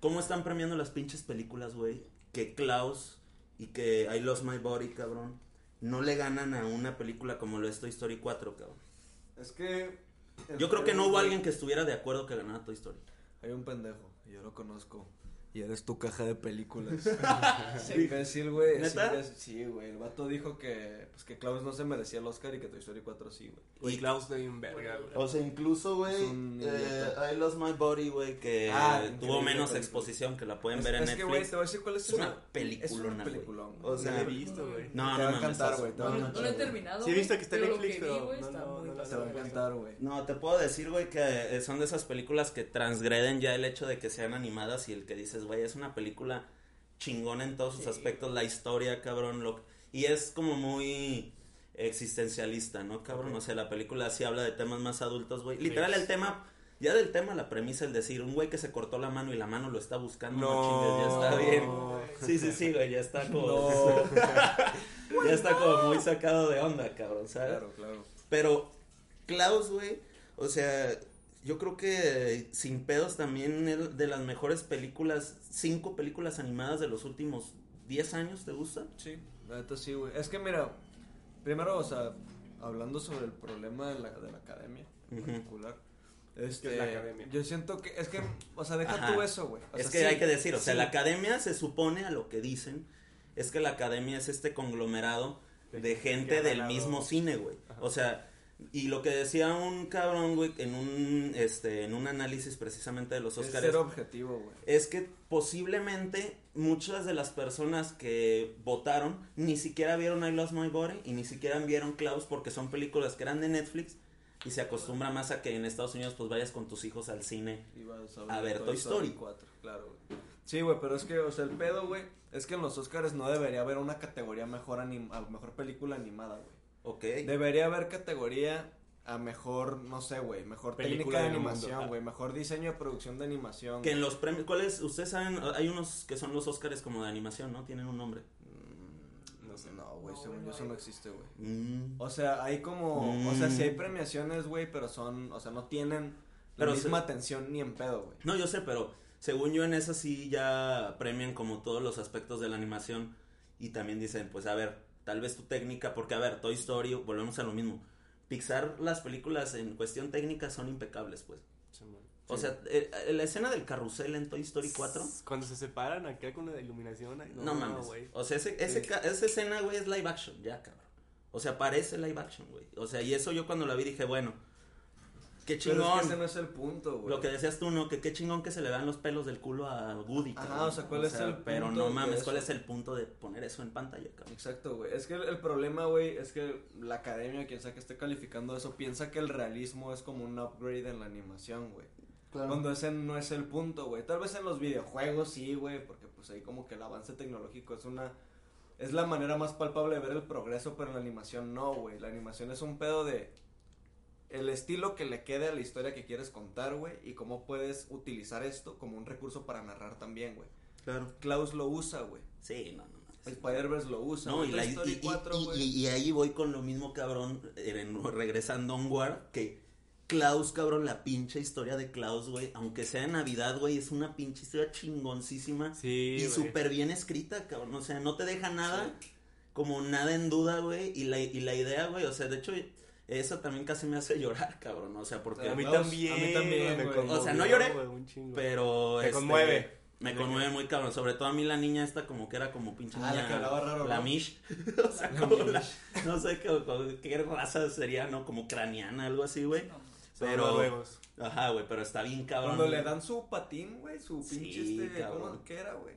A: ¿Cómo están premiando las pinches películas, güey? Que Klaus y que I Lost My Body, cabrón. No le ganan a una película como lo es Toy Story 4, cabrón.
B: Es que.
A: Yo creo que no hubo alguien que estuviera de acuerdo que ganara Toy Story.
B: Hay un pendejo, y yo lo conozco. Y eres tu caja de películas. sí, imbécil, güey. es. Sí, güey. El vato dijo que, pues, que Klaus no se merecía el Oscar y que Toy Story 4 sí, güey.
D: Güey, Klaus de un verga, güey.
A: O sea, incluso, güey,
B: Es
A: eh. I Lost My Body, güey, que
B: Ah,
A: tuvo menos
B: película.
A: exposición, que la pueden
B: es,
A: ver en
B: es que, güey,
A: Netflix.
B: te voy a decir cuál es,
A: Es una peliculona,
B: Es una
A: güey.
B: peliculón.
A: O sea,
D: No la he visto, güey.
A: no,
B: te
A: no
B: va a encantar, güey, te
A: no, no,
C: No, lo he
B: güey.
C: terminado.
D: Sí, he visto que está en Netflix, pero
C: güey,
D: no, no, no
B: Te va a encantar, güey.
A: No, te puedo decir, güey, que eh, son de esas películas que transgreden ya el hecho de que sean animadas y el que dices, güey, es una película chingona en todos sus aspectos, la historia, cabrón, lo y es como muy existencialista, ¿no, cabrón?
D: Ok.
A: O sea, la película sí habla de temas más adultos, güey. Literal el tema ya del tema la premisa el decir un güey que se cortó la mano y la mano lo está buscando, no, chingues, ya está bien. Sí, sí, sí, güey, ya está como
B: No.
A: ya está como muy sacado de onda, cabrón, ¿sabes?
B: Claro, claro.
A: Pero Klaus, güey, o sea, yo creo que sin pedos también es de las mejores películas, cinco películas animadas de los últimos 10 años, ¿te gusta?
B: Sí, la neta sí, güey. Es que mira, primero, o sea, hablando sobre el problema de la, de la academia en particular. Este,
D: es la academia?
B: Yo siento que, es que, o sea, deja
A: Ajá.
B: tú eso, güey. O
A: es
B: sea,
A: que
B: sí,
A: hay que decir, o sea, la academia se supone a lo que dicen, es que la academia es este conglomerado de
D: De
A: gente del mismo cine, güey.
D: Ajá.
A: O sea, y lo que decía un cabrón, güey, en un, este, en un análisis precisamente de los
B: Es
A: Oscars.
B: ser objetivo, güey.
A: es que posiblemente muchas de las personas que votaron ni siquiera vieron I Lost My Body y ni siquiera vieron Klaus porque son películas que eran de Netflix y se acostumbra más a que en Estados Unidos pues vayas con tus hijos al cine. A ver, Toy Story.
B: 4, claro, güey. Sí, güey, pero es que, o sea, el pedo, güey, es que en los Oscars no debería haber una categoría mejor anim mejor película animada, güey.
A: Ok.
B: Debería haber categoría a mejor, no sé, güey, mejor
D: Película
B: técnica de animación, güey, mejor diseño de producción de animación.
A: Que en los premios, ¿cuáles? Ustedes saben, hay unos que son los Oscars como de animación, ¿no? Tienen un nombre.
B: No sé, no, güey,
C: No,
B: según yo eso no existe, güey.
A: Mm.
B: O sea, hay como, o sea,
A: Mm.
B: sí hay premiaciones, güey, pero son, o sea, no tienen la misma atención ni en pedo, güey.
A: No, yo sé, pero según yo en esa sí ya premian como todos los aspectos de la animación y también dicen, pues a ver, tal vez tu técnica, porque a ver, Toy Story, volvemos a lo mismo. Pixar, las películas en cuestión técnica son impecables, pues. O sea, eh, eh, la escena del carrusel en Toy Story 4,
D: Cuando se separan acá con la iluminación. ay,
A: no, mames.
D: güey.
A: O sea, ese, ese ca- esa escena, güey, es live action, ya, cabrón. O sea, parece live action, güey. O sea, y eso yo cuando la vi dije, bueno, qué
B: Pero
A: chingón.
B: es que ese no es el punto, güey.
A: Lo que decías tú, ¿no? Que qué chingón que se le vean los pelos del culo a Woody.
B: Ajá,
A: cabrón.
B: o sea, ¿cuál es el
A: Pero
B: punto
A: no mames? ¿cuál es el punto de poner eso en pantalla, cabrón?
B: Exacto, güey. Es que el, el problema, güey, es que la academia, quien sea que esté calificando eso, piensa que el realismo es como un upgrade en la animación, güey. Cuando ese no es el punto, güey. Tal vez en los videojuegos sí, güey, porque pues ahí como que el avance tecnológico es una... Es la manera más palpable de ver el progreso, pero en la animación no, güey. La animación es un pedo de... El estilo que le quede a la historia que quieres contar, güey, y cómo puedes utilizar esto como un recurso para narrar también, güey.
A: Claro.
B: Klaus lo usa, güey.
A: Sí, no, no, no.
B: Spider-Verse lo usa.
A: No,
B: güey.
A: y, la- y- y-
B: 4,
A: y-
B: güey.
A: y- y ahí voy con lo mismo, cabrón, en- regresando a Onward, que Klaus, cabrón, la pinche historia de Klaus, güey, aunque sea de Navidad, güey, es una pinche historia chingoncísima
D: Sí,
A: y súper bien escrita, cabrón, o sea, no te deja nada, como nada en duda, güey, y la, y la idea, güey, o sea, de hecho, eso también casi me hace llorar, cabrón, o sea, porque...
D: A mí
B: Klaus,
D: también.
B: a mí también,
D: me conmovió,
A: O sea, no lloré,
D: chingo.
A: Pero
D: Te
A: este,
D: conmueve.
A: Me conmueve muy cabrón, sobre todo a mí la niña esta como que era como pinche
B: Ah, la
A: niña,
B: que hablaba raro,
A: la
B: ¿no?
A: Mish, o sea, como la- no sé qué, como- qué raza sería, ¿no? Como craniana, algo así, güey.
D: Son
A: Pero, ajá, güey, pero está bien cabrón.
B: Cuando le dan su patín, güey, su
A: Sí,
B: pinche este,
A: cabrón.
B: ¿cómo, ¿qué era, güey?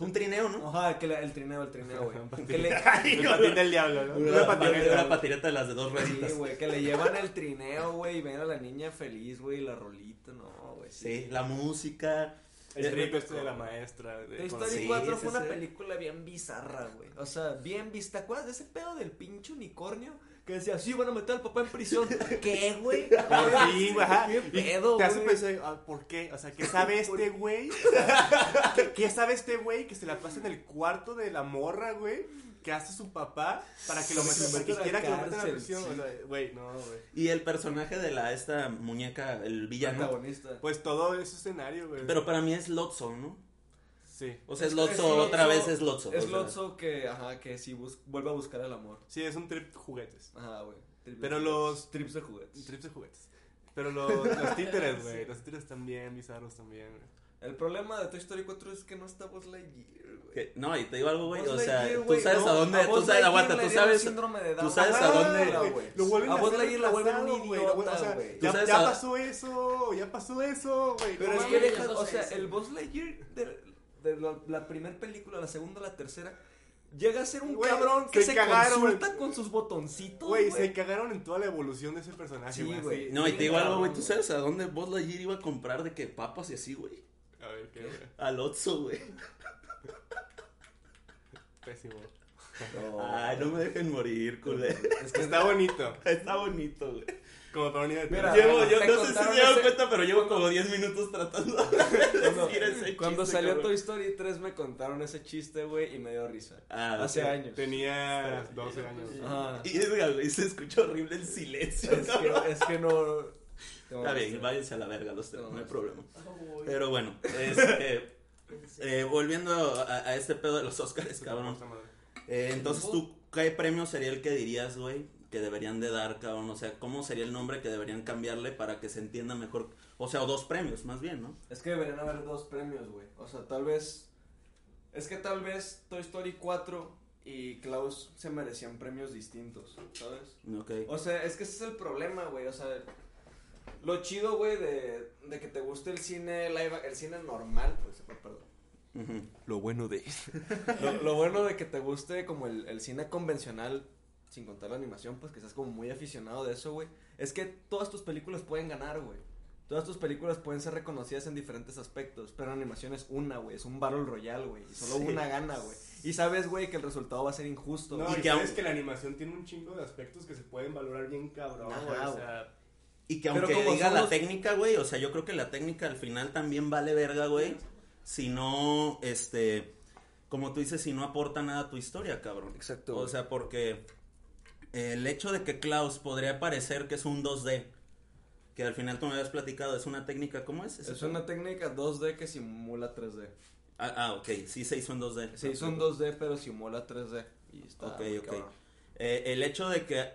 A: Un trineo, ¿no?
B: Ajá, que le- el trineo, el trineo, güey. Que le,
D: El patín del diablo, ¿no?
A: Una, patineta, una patineta de las de dos
B: sí,
A: rueditas.
B: güey, que le llevan el trineo, güey, y ven a la niña feliz, güey, la rolita, no, güey.
A: Sí, la música.
D: El trip este de la maestra. de-
B: Toy Story
A: Sí,
B: 4
A: sí,
B: fue una
A: sí.
B: película bien bizarra, güey. O sea, bien vista. ¿Te acuerdas de ese pedo del pinche unicornio? Que decía, sí, van a meter al papá en prisión. ¿Qué, güey?
D: Por fin, güey, ajá.
B: ¿Qué pedo,
D: Te hace
B: güey?
D: pensar, ah, ¿por qué? O sea, ¿qué sabe este güey? ¿Qué, qué sabe este güey que se la pasa en el cuarto de la morra, güey? Que hace su papá para que lo metan,
B: la
D: quiera que lo metan a la prisión.
B: sí.
D: O sea, güey, no, güey.
A: Y el personaje de la esta muñeca, el villano.
B: Protagonista.
D: Pues todo ese escenario, güey.
A: Pero para mí es Lotso, ¿no?
D: Sí.
A: O sea, es
B: Es-
A: Lotso,
B: es
A: otra vez es Lotso.
B: Es. Lotso que, ajá, que sí bus- vuelve a buscar el amor.
D: Sí, es un trip juguetes.
B: Ajá, güey.
D: Pero los-.
B: Trips de juguetes.
D: Trips de juguetes. Pero los, los títeres, güey. Los títeres también, bizarros también, güey.
B: El problema de Toy Story 4 es que no está Buzz Lightyear, güey.
A: No, y te digo algo, güey, o sea,
B: Lightyear,
A: tú sabes
B: no,
A: a dónde, tú sabes, aguanta, tú sabes,
B: síndrome de
A: tú sabes a dónde-
B: güey.
D: Lo vuelven
B: A
D: a
B: Buzz Lightyear la vuelven un
D: güey,
B: idiota,
D: o sea,
B: güey.
D: Ya,
A: sabes
D: ya
A: a-
D: pasó eso, ya pasó eso, güey.
B: Pero
D: no
B: es que
D: mames.
B: deja,
C: ya
B: o sea, el Buzz Lightyear de, de la, la primera película, la segunda, la tercera, llega a ser un cabrón que
D: se
B: se,
D: cagaron,
B: consulta con sus botoncitos,
D: Güey, se cagaron en toda la evolución de ese personaje,
B: Sí,
D: güey.
A: No, y te digo algo, güey, tú sabes a dónde Buzz Lightyear iba a comprar de que papas y así, güey.
D: A ver, qué, güey.
A: Al Otso, güey.
D: Pésimo.
B: No.
A: Ay, no me dejen morir, culé.
B: Es que
D: Está bonito.
A: Está bonito, güey.
D: Como para unir de
B: Mira,
A: Llevo, yo no sé si se dieron
B: ese-
A: cuenta, pero llevo como 10 minutos tratando de
B: Cuando,
A: decir ese
B: cuando
A: chiste,
B: salió
A: cabrón.
B: Toy Story 3 me contaron ese chiste, güey, y me dio risa.
A: Ah,
B: Hace años.
D: Tenía 12 años.
B: Ajá.
A: Y es, güey, se escucha horrible el silencio.
B: Es que, es que no...
A: Está bien, váyanse a la verga los tres,
B: No,
A: no hay problema. Pero bueno, este, eh, volviendo a, a este pedo de los Oscars, cabrón. Eh, entonces, ¿tú qué premio sería el que dirías, güey, que deberían de dar, cabrón? O sea, ¿cómo sería el nombre que deberían cambiarle para que se entienda mejor? O sea, o dos premios, más bien, ¿no?
B: Es que deberían haber dos premios, güey. O sea, tal vez... Es que tal vez Toy Story 4 y Klaus se merecían premios distintos, ¿sabes?
A: Ok.
B: O sea, es que ese es el problema, güey. O sea, lo chido, güey, de, de que te guste el cine live, el cine normal, pues, perdón.
A: Ujú.
B: Lo bueno de. lo, lo bueno de que te guste como el, el cine convencional, sin contar la animación, pues que seas como muy aficionado de eso, güey. Es que todas tus películas pueden ganar, güey. Todas tus películas pueden ser reconocidas en diferentes aspectos, pero animación es una, güey. Es un Battle Royale, güey. Y solo
A: Sí.
B: una gana, güey. Y sabes, güey, que el resultado va a ser injusto.
D: No.
A: Y
D: y,
A: que
D: sabes
A: aún-
D: que la animación tiene un chingo de aspectos que se pueden valorar bien cabrón,
B: Ajá,
D: güey. O
B: güey.
D: sea,
A: Y que
B: Pero
A: aunque
B: como
A: diga la
B: los-
A: técnica, güey, o sea, yo creo que la técnica al final también vale verga, güey. Si no, este, como tú dices, si no aporta nada a tu historia, cabrón.
B: Exacto,
A: O
B: güey.
A: sea, porque el hecho de que Klaus podría parecer que es un 2D, que al final tú me habías platicado, es una técnica, ¿cómo es?
B: Es una técnica 2D que simula 3D.
A: Ah, ah, ok, sí se hizo en 2D.
B: Se hizo en 2D, pero simula 3D. Y está.
A: Ok,
B: muy
A: ok. Eh, el hecho de que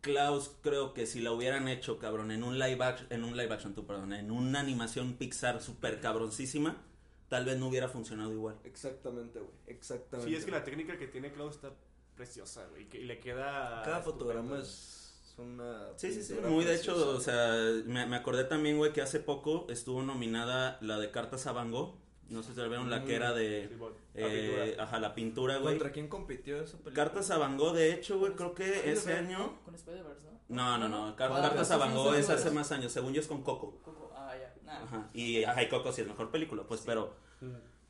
A: Klaus creo que si la hubieran hecho, cabrón, en un live action, en un live action, tú, perdón, en una animación Pixar súper cabroncísima, tal vez no hubiera funcionado igual.
B: Exactamente, güey. Exactamente.
D: sí, es que la técnica que tiene Klaus está preciosa, güey. que- Y le queda.
B: Cada fotograma es una.
A: Sí, sí, sí, muy de
B: preciosa.
A: hecho, o sea, me, me acordé también, güey, que hace poco estuvo nominada la de Cartas a Van Gogh, no sé si la vieron, la que era de,
D: la
A: eh, ajá, la pintura, güey.
B: ¿Contra quién compitió esa película?
A: Cartas a Van Gogh, de hecho, güey, creo que ese año...
C: ¿no? Con Spider-Verse, ¿no?
A: No, no, no, Car-
B: Ah,
A: Cartas a Van Gogh es hace más años, según yo es con Coco.
C: Coco, ah, ya. Nah.
A: Ajá, y ajá, y Coco sí es mejor película, pues, pero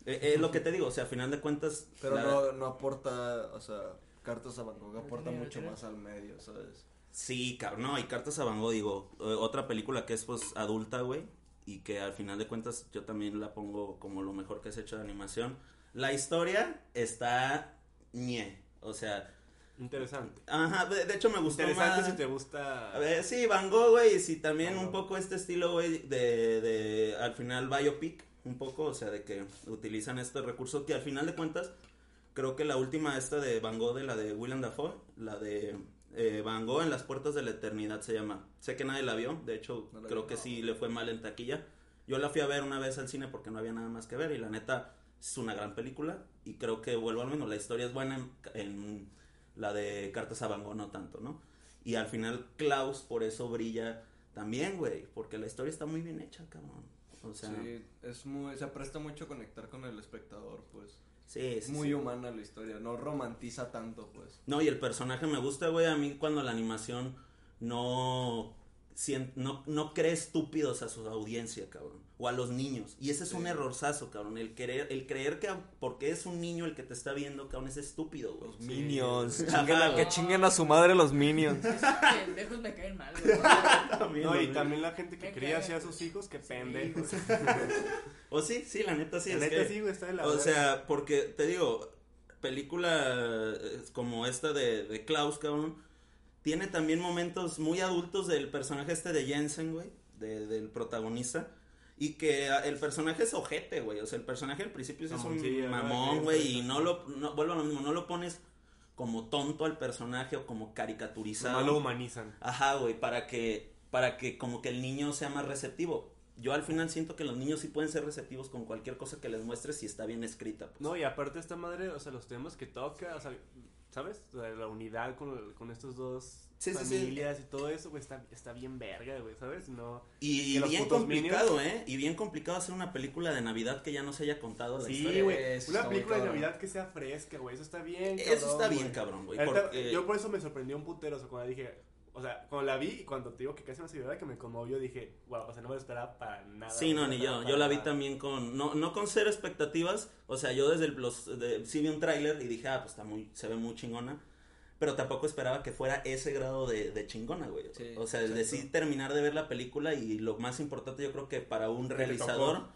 A: eh, es lo que te digo, o sea, a final de cuentas...
B: Pero
A: la-
B: no, no aporta, o sea, Cartas a Van Gogh aporta mucho más al medio, ¿sabes?
A: Sí, cabrón, no, y Cartas a Van Gogh, digo, eh, otra película que es, pues, adulta, güey, y que al final de cuentas yo también la pongo como lo mejor que se ha hecho de animación. La historia está ñe, o sea,
D: Interesante.
A: ajá, de, de hecho me gustó
D: Interesante
A: más...
D: si te gusta.
A: A ver, sí, Van Gogh, güey, y sí, también
D: Van
A: un
D: Gogh.
A: poco este estilo, güey, de, de, al final, biopic, un poco, o sea, de que utilizan este recurso que al final de cuentas, creo que la última esta de Van Gogh, de la de Willem Dafoe, la de eh, Van Gogh en las puertas de la eternidad se llama. Sé que nadie la vio, de hecho,
B: No
A: creo
B: vi.
A: que sí le fue mal en taquilla. Yo la fui a ver una vez al cine porque no había nada más que ver y la neta es una gran película y creo que vuelvo al menos, la historia es buena en, en la de Cartas a Van Gogh, no tanto, ¿no? Y al final Klaus por eso brilla también, güey, porque la historia está muy bien hecha, cabrón. O sea, sí,
B: sí, es muy, se presta mucho a conectar con el espectador, pues.
A: Sí,
B: muy
A: sí.
B: humana la historia, no romantiza tanto, pues.
A: No, y el personaje me gusta, güey, a mí cuando la animación no no, no cree estúpidos a su audiencia, cabrón, o a los niños. Y ese es un errorzazo, cabrón, el querer el creer que porque es un niño el que te está viendo, cabrón, es estúpido, güey.
B: Los Minions. Chinguen a- que chinguen a su madre los Minions.
C: Esos pendejos me caen mal, güey.
A: También,
D: No, y también la gente que
C: Me
D: cría así a sus hijos, que
C: Sí,
D: pendejos.
A: O sí, sí, la neta sí
D: La
A: es
D: neta
A: que-
D: sí, güey, está de la
A: O sea, porque te digo, película eh, como esta de, de Klaus, cabrón, tiene también momentos muy adultos del personaje este de Jensen, güey, de- del protagonista. Y que el personaje es ojete, güey. O sea, el personaje al principio sí es un
D: ¿no?
A: mamón, güey. Y no lo, no, vuelvo a lo mismo, no lo pones como tonto al personaje o como caricaturizado.
D: Nomás lo humanizan.
A: Ajá, güey, para que, para que como que el niño sea más receptivo. Yo al final siento que los niños sí pueden ser receptivos con cualquier cosa que les muestres si está bien escrita. Pues.
D: No, y aparte esta madre, o sea, los temas que toca, o sea, ¿sabes? O sea, la unidad con, con estos dos
A: Sí, sí, sí.
D: familias y todo eso, güey, está, está bien verga, güey, ¿sabes? No...
A: Y,
D: los
A: bien complicado, ¿eh? Y bien complicado hacer una película de Navidad que ya no se haya contado la
D: Sí,
A: historia.
D: güey,
B: Eso
D: una película de. Navidad que sea fresca, güey, eso está bien,
A: Eso está bien,
D: güey.
A: cabrón, güey. Porque...
D: Yo por eso me sorprendió un putero, o sea, cuando dije, o sea, cuando la vi y cuando te digo que casi no se que me conmovió, dije, wow, o sea, no me lo esperaba para nada.
A: Sí, no, ni yo. Yo la vi
D: nada.
A: también con. No, no con cero expectativas. O sea, yo desde el, los. De, sí vi un tráiler y dije, ah, pues está muy. Se ve muy chingona. Pero tampoco esperaba que fuera ese grado de, de chingona, güey.
B: Sí,
A: o sea, el de sí terminar de ver la película y lo más importante, yo creo que para un realizador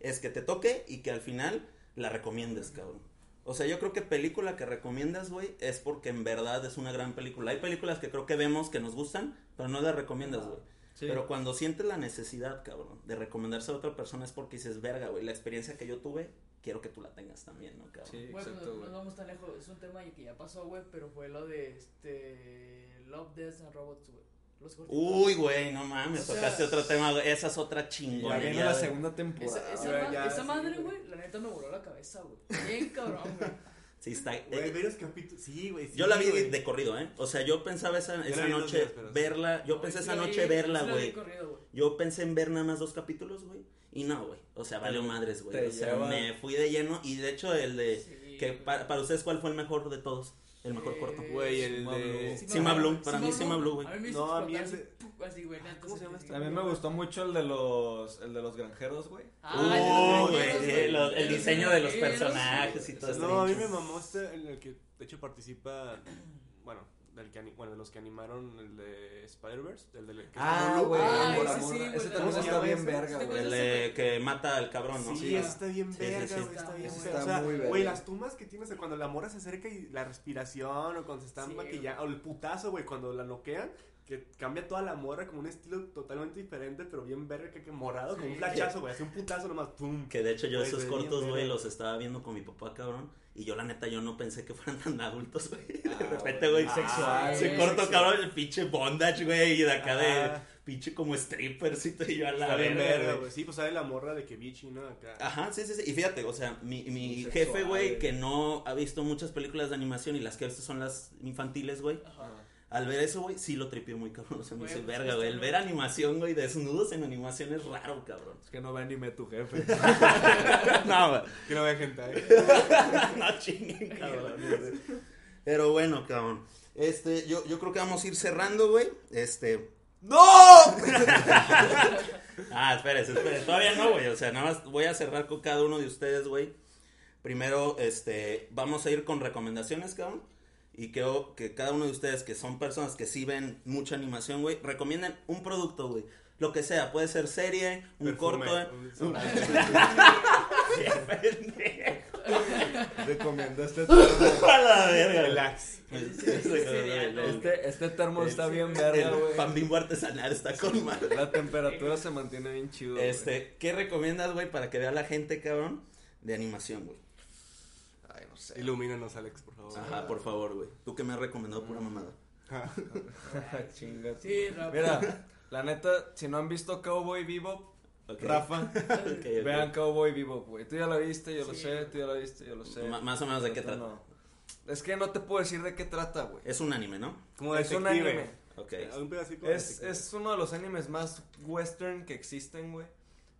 A: es que te toque y que al final la recomiendes, cabrón. O sea, yo creo que película que recomiendas, güey, es porque en verdad es una gran película. Hay películas que creo que vemos que nos gustan, pero no las recomiendas, güey.
B: Sí.
A: Pero cuando sientes la necesidad, cabrón, de recomendarse a otra persona es porque dices, verga, güey, la experiencia que yo tuve, quiero que tú la tengas también, ¿no, cabrón?
B: Sí,
C: Güey, pues
B: exacto,
C: no vamos tan lejos. Es un tema que ya pasó, güey, pero fue lo de este. Love, Death and Robots, güey. Los.
A: Uy, güey, no mames,
C: O sea,
A: tocaste otro tema, güey. Esa es otra
B: Ya
A: chingonería.
B: viene la segunda temporada.
C: Esa, esa,
D: Ya,
C: ma-
D: ya,
C: esa
D: sí,
C: madre,
D: güey.
C: la neta me voló la cabeza, güey. Bien cabrón, güey.
A: Sí, está.
D: Güey,
A: eh,
D: varios capítulos. Sí, güey. sí,
A: yo la vi
D: güey.
A: de corrido, ¿eh? O sea, yo pensaba esa, esa noche
D: días, pero
A: verla. Yo
C: No,
A: pensé
C: sí
A: esa noche
C: vi-
A: verla, güey.
C: corrido, güey.
A: Yo pensé en ver nada más dos capítulos, güey. Y no, güey. O sea, valió madres, güey.
B: Te
A: O sea,
B: lleva-
A: me fui de lleno. Y de hecho, el de.
C: Sí,
A: que para ustedes, ¿cuál fue el mejor de todos? El mejor
C: Eh,
A: corto.
D: Güey, el
B: Sima
D: de.
B: Blue.
A: Sima Blue, para mí Sima Blue, güey.
C: A mí me hizo
D: No, a mí el
C: así, güey. neta,
D: ¿Cómo se
C: sí,
D: llama
C: sí,
D: este?
B: A mí me gustó mucho el de los, el de los granjeros, güey.
C: Ah,
A: Uh,
C: el
A: el diseño de los personajes y todo eso.
D: No, a mí me mamó este en el que de hecho participa. Bueno, del que bueno, de los que animaron el de Spider-Verse. El de. que es
B: Ah, güey.
C: Ah,
B: Mora,
C: ese sí, güey,
B: Ese
C: ¿cómo
B: también está
D: llama
B: bien
D: ese?
B: verga,
C: ¿Sí te
B: güey.
A: El de que mata al cabrón, ¿no?
D: Sí,
B: Sí.
D: ese está bien
A: Sí,
D: verga,
A: sí.
D: güey, está bien
C: Está
D: verga. O
B: muy
D: sea,
B: verga.
D: güey, las tomas que tienes de cuando la mora se acerca y la respiración o cuando se están
C: Sí,
D: maquillando, o el putazo, güey, cuando la noquean, que cambia toda la morra como un estilo totalmente diferente, pero bien verga que, que morado, como un flachazo, güey, así un putazo nomás, pum.
A: Que de hecho yo
D: Güey,
A: esos cortos, güey, los estaba viendo con mi papá, cabrón. Y yo, la neta, yo no pensé que fueran tan adultos, güey. De
B: Ah,
A: repente, güey,
C: sexual,
A: Se corto,
B: sexual.
A: cabrón, el pinche bondage, güey. Y de acá de
D: Ajá.
A: pinche como strippercito. Y yo a la
D: Está bien
A: verga, güey.
D: Sí, pues sale la morra de que bichi, ¿no? Acá.
A: Ajá, sí, sí, sí. Y fíjate, o sea, mi, mi jefe, güey. que no ha visto muchas películas de animación y las que ha visto son las infantiles, güey.
C: Ajá.
A: Al ver eso, güey, sí lo tripió muy cabrón. O sea, me
C: Güey,
A: dice,
C: pues,
A: verga, güey. El ver animación, güey, desnudos en animación es raro, cabrón.
B: Es que no ve anime tu jefe.
A: no, güey.
D: Que no ve gente ahí.
A: no chinguen, cabrón. Pero bueno, cabrón. Este, yo, yo creo que vamos a ir cerrando, güey. Este.
B: ¡No!
A: Ah, espérese, espérese. Todavía no, güey. O sea, nada más voy a cerrar con cada uno de ustedes, güey. Primero, este, vamos a ir con recomendaciones, cabrón. Y creo que cada uno de ustedes, que son personas que sí ven mucha animación, güey, recomienden un producto, güey. Lo que sea, puede ser serie, un
D: Perfume,
A: corto.
D: un
A: un- Qué pendejo.
B: Recomiendo este termo.
A: A la verga.
D: Relax.
B: Este, este termo está bien verga,
A: El
B: güey.
A: pan bimbo artesanal está con madre.
B: La temperatura se mantiene bien chido.
A: Este, ¿qué recomiendas, güey, para que vea la gente, cabrón, de animación, güey?
B: Sé.
D: Ilumínanos, Alex, por favor.
A: Ajá, por favor, güey. Tú que me has recomendado pura mamada.
B: Chinga. tú.
C: Sí, Rafa.
B: Mira, la neta, si no han visto Cowboy Bebop,
A: Ok.
B: Rafa, vean Cowboy Bebop, güey. Tú ya lo viste, yo lo sé, tú ya lo viste, yo lo sé.
A: Más o menos de qué trata.
B: no. Es que no te puedo decir de qué trata, güey.
A: Es un anime, ¿no?
D: Como
B: Es un anime.
A: Ok.
B: Es uno de los animes más western que existen, güey.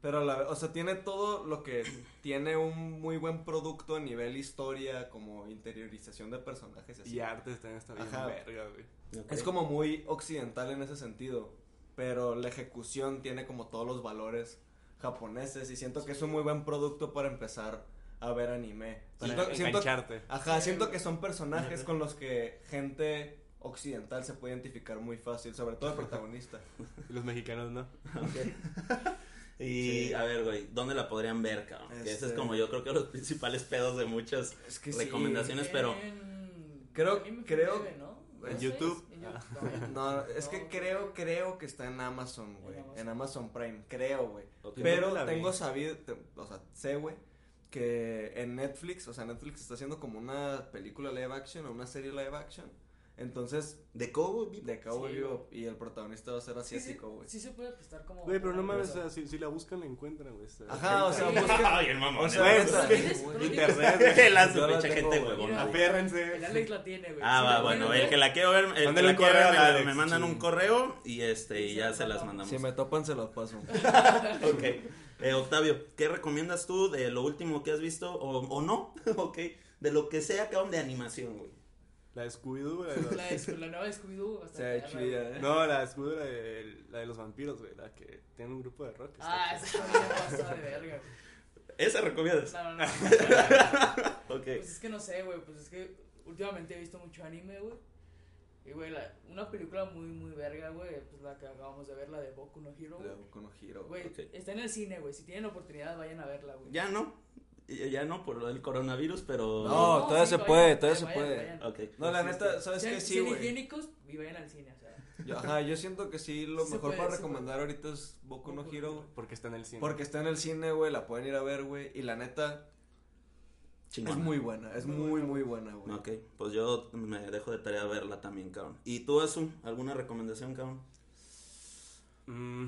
B: Pero, a la, o sea, tiene todo lo que tiene un muy buen producto a nivel historia, como interiorización de personajes y así.
D: Y artes también está bien
B: Ajá.
D: verga, güey.
B: Es como muy occidental en ese sentido, pero la ejecución tiene como todos los valores japoneses y siento que es un muy buen producto para empezar a ver anime.
D: Para
B: Siento- ajá, siento que son personajes con los que gente occidental se puede identificar muy fácil, sobre todo el protagonista.
D: Y los mexicanos, ¿no?
A: Y
B: Sí.
A: a ver, güey, ¿dónde la podrían ver, cabrón? Que ese es
B: Este-
A: como yo creo que los principales pedos de muchas
B: Es que sí.
A: recomendaciones, pero
C: En-
B: Creo- creo-
D: en
C: ¿No
D: YouTube. Ah.
B: No, es que creo, creo que está en Amazon, güey.
C: En Amazon.
B: En Amazon Prime, creo, güey. Pero tengo sabido, te- o sea, sé, güey, que en Netflix, o sea, Netflix está haciendo como una película live action o una serie live action. Entonces,
A: de Cowboy Bebop.
B: de Cowboy
C: Sí,
B: Bebop y el protagonista va a ser
C: Sí, sí,
B: asiático, güey.
C: Sí, se puede prestar como.
D: Güey, pero no mames, o sea, si, si la buscan la encuentran, güey.
B: Ajá, o sea,
C: Sí.
B: busquen-
A: Ay, el mamón.
B: o sea,
A: ¿eh?
B: neta,
C: ¿Tú lo tienes?
B: güey.
C: ¿Tú lo
D: Internet, güey.
A: La
B: tengo,
A: gente
B: güey.
D: Aférrense.
C: El Alex la tiene, güey.
A: Ah,
C: Sí,
A: va, bueno, el que la quiero ver, el que la
D: correo
A: ver, me-
D: Alex.
A: me mandan un
B: Sí.
A: correo y este, y
C: Sí,
A: ya
C: se las
A: las
C: mandamos.
B: Si me topan, se los paso.
A: Ok. Eh, Octavio, ¿qué recomiendas tú de lo último que has visto o, o no? ok. De lo que sea, cabrón, de animación, güey.
D: La de Scooby-Doo, güey. la de los-
C: La, la nueva de Scooby-Doo. güey.
B: ya, ¿eh?
D: No, la de Scooby-Doo, la de, la de los vampiros, güey. La que tiene un grupo de rock. está
C: Ah,
D: chida.
C: esa pasó de verga, güey.
A: ¿Esa recomiendas?
C: No, no, no.
A: Ok.
C: Pues es que no sé, güey. Pues es que últimamente he visto mucho anime, güey. Y, güey, la- una película muy, muy verga, güey. Pues la que acabamos de ver, la de Boku no Hero, güey.
B: De Boku no Hero,
C: Güey, está en el cine, güey. Si tienen oportunidad, vayan a verla, güey.
A: Ya no. Ya no por lo del coronavirus, pero.
B: No, todavía se puede, todavía se puede.
C: vayan.
B: No, la neta, ¿sabes qué? Sí, güey.
C: higiénicos y vayan al cine, o sea.
B: Yo- Ajá, yo siento que sí, lo
C: se
B: mejor
C: puede,
B: para
C: sí
B: recomendar ahorita es Boku no Hero.
D: Porque está en el cine.
B: Porque está en el cine, güey, la pueden ir a ver, güey. Y la neta,
A: Chingona.
B: es muy buena, es muy, muy buena, güey.
A: Ok, pues yo me dejo de tarea verla también, cabrón. ¿Y tú, Azu, alguna recomendación, cabrón?
D: Mm,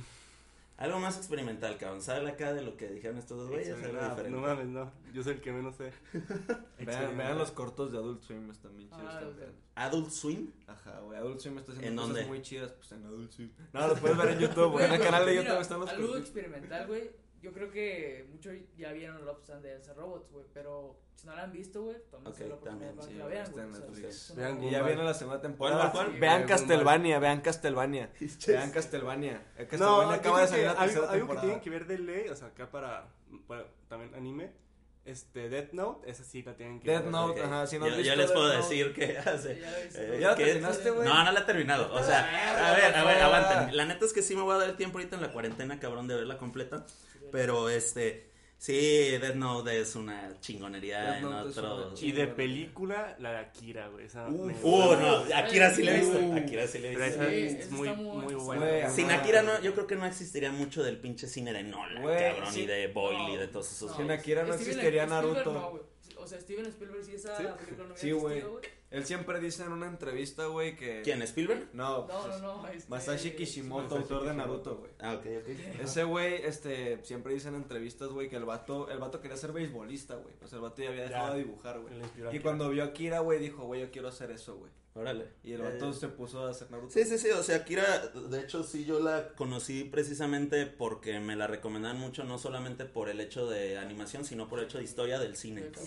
A: Algo más experimental, cabrón. Sale acá de lo que dijeron estos dos güeyes. algo diferente.
D: no mames, no. Yo soy el que menos sé.
B: Vean, vean los cortos de Adult Swim, están bien chidos
C: Ah,
B: también.
A: Adult Swim.
B: Ajá, güey, Adult Swim está haciendo
A: ¿En
B: cosas
A: dónde?
B: muy chidas, pues en Adult Swim. No, los puedes ver en YouTube, güey. En el canal de YouTube están los
C: Algo
B: cortos.
C: experimental, güey. Yo creo que muchos ya vieron Love and Dance Robots, güey. Pero si no la han visto, güey, tómense
A: Ok,
C: la oportunidad
A: también,
C: para
B: sí,
C: que la vean,
B: está
C: güey.
B: en
C: o sea,
B: Netflix.
D: Vean.
B: Y ya viene la segunda temporada.
A: ¿Cuál, cuál,
C: cuál?
B: Vean
D: Sí,
B: Castlevania, vean Castlevania. Vean Castlevania. Eh,
D: No,
B: acaba de salir
D: que
B: la
D: algo,
B: tercera
D: algo que
B: temporada.
D: tienen que ver de ley, o sea, acá para, para también anime, este, Death Note, esa sí la tienen que
B: Death
D: ver.
B: Note, ajá, si no
A: yo, yo les puedo
B: Death Note-
A: decir que hace.
C: Ya
A: eh,
C: güey.
B: ¿Ya la
A: que-
B: terminaste, güey?
A: No, no la he terminado. O sea, a ver, a ver, aguanten. La neta es que sí me voy a dar el tiempo ahorita en la cuarentena, cabrón, de verla completa. Pero este, sí, Death Note es una chingonería
B: Death
A: en otro.
D: Y de película, la de Akira, güey. Esa
B: Uf.
D: me-
A: Uh, no, Akira sí la he visto.
B: Uh.
A: Akira sí la he
D: Pero
A: visto.
D: esa
C: Sí,
D: es muy,
C: está muy-
D: buena.
B: Güey,
A: Sin. Akira no, yo creo que no existiría mucho del pinche cine de Nolan,
B: Güey,
A: cabrón,
B: sí.
A: y de Boyle y
C: No,
A: de todos esos.
C: no.
B: Sin Akira no
C: Steven
B: existiría
C: Spielberg
B: Naruto.
C: O sea, Steven Spielberg sí esa
D: ¿Sí?
C: película no hubiera
B: Sí, güey. Él siempre dice en una entrevista, güey, que...
A: ¿Quién? ¿Spielberg?
B: No,
C: No,
B: pues,
C: no, no. este-
B: Masashi Kishimoto, autor de. Naruto, güey.
A: Ah, ok, ok.
B: Ese güey, este, siempre dice en entrevistas, güey, que el vato, el vato quería ser beisbolista, güey. O sea, el vato ya había dejado
D: Ya.
B: de dibujar, güey. Y cuando vio a Akira, güey, dijo, güey, yo quiero hacer eso, güey.
A: Órale.
B: Y el vato
A: ya.
B: se puso a hacer Naruto.
A: Sí, sí, sí, o sea, Akira, de hecho sí yo la conocí precisamente porque me la recomendaban mucho, no solamente por el hecho de animación, sino por el hecho de historia del cine.
C: güey.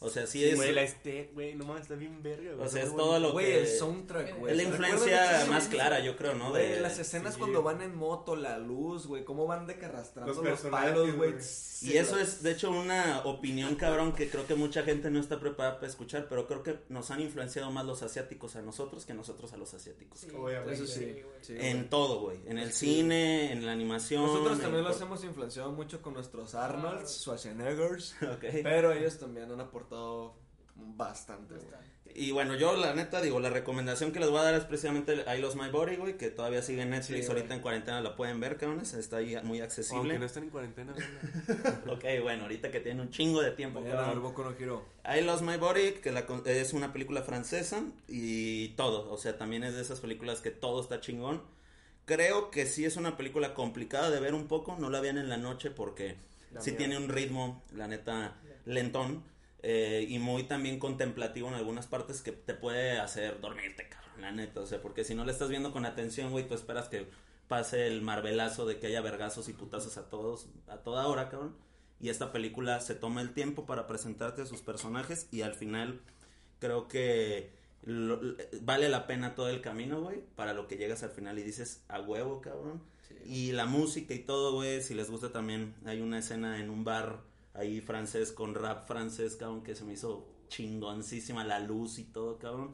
A: O sea, sí
D: Sí,
A: es,
D: güey, la este, güey, no mames, está bien verga, güey.
A: o sea, es todo lo
B: Güey,
A: que...
B: el soundtrack, güey.
A: es la
B: ¿Recuerdan
A: influencia más clara, yo creo, ¿no?
B: Güey,
A: De,
B: las escenas
D: sí.
B: cuando van en moto, la luz, güey, cómo van de que arrastrando
D: Los
B: los, palos, güey.
D: güey.
A: Y eso es, de hecho, una opinión, cabrón, que creo que mucha gente no está preparada para escuchar, pero creo que nos han influenciado más los asiáticos a nosotros que nosotros a los asiáticos.
C: Sí,
D: Obviamente.
B: Eso sí.
C: güey.
A: En
B: güey.
A: todo, güey. En el
B: Sí.
A: cine, en la animación.
B: Nosotros también los hemos influenciado mucho con nuestros Arnolds, Schwarzeneggers,
A: Ok.
B: pero ellos también han aportado bastante, güey.
C: Bastante.
A: Y bueno, yo la neta digo, la recomendación que les voy a dar es precisamente I Lost My Body, güey, que todavía sigue en Netflix,
B: Sí,
A: ahorita en cuarentena la pueden ver, cabrones, está ahí muy accesible.
D: Aunque no estén en cuarentena.
A: Ok, bueno, ahorita que tienen un chingo de tiempo,
B: Vayan a ver
A: cabrón.
B: Boku no Hero.
A: I Lost My Body, que la es una película francesa y todo, o sea, también es de esas películas que todo está chingón. Creo que sí es una película complicada de ver un poco, no la vean en la noche porque
D: Da
A: sí tiene un ritmo, la neta, lentón eh, y muy también contemplativo en algunas partes que te puede hacer dormirte, cabrón, la neta, o sea, porque si no le estás viendo con atención, güey, tú esperas que pase el marvelazo de que haya vergazos y putazos a todos, a toda hora, cabrón. Y esta película se toma el tiempo para presentarte a sus personajes y al final creo que lo- vale la pena todo el camino, güey, para lo que llegas al final y dices, a huevo, cabrón. Y la música y todo, güey, si les gusta también, hay una escena en un bar ahí francés con rap francés, cabrón, que se me hizo chingoncísima la luz y todo, cabrón.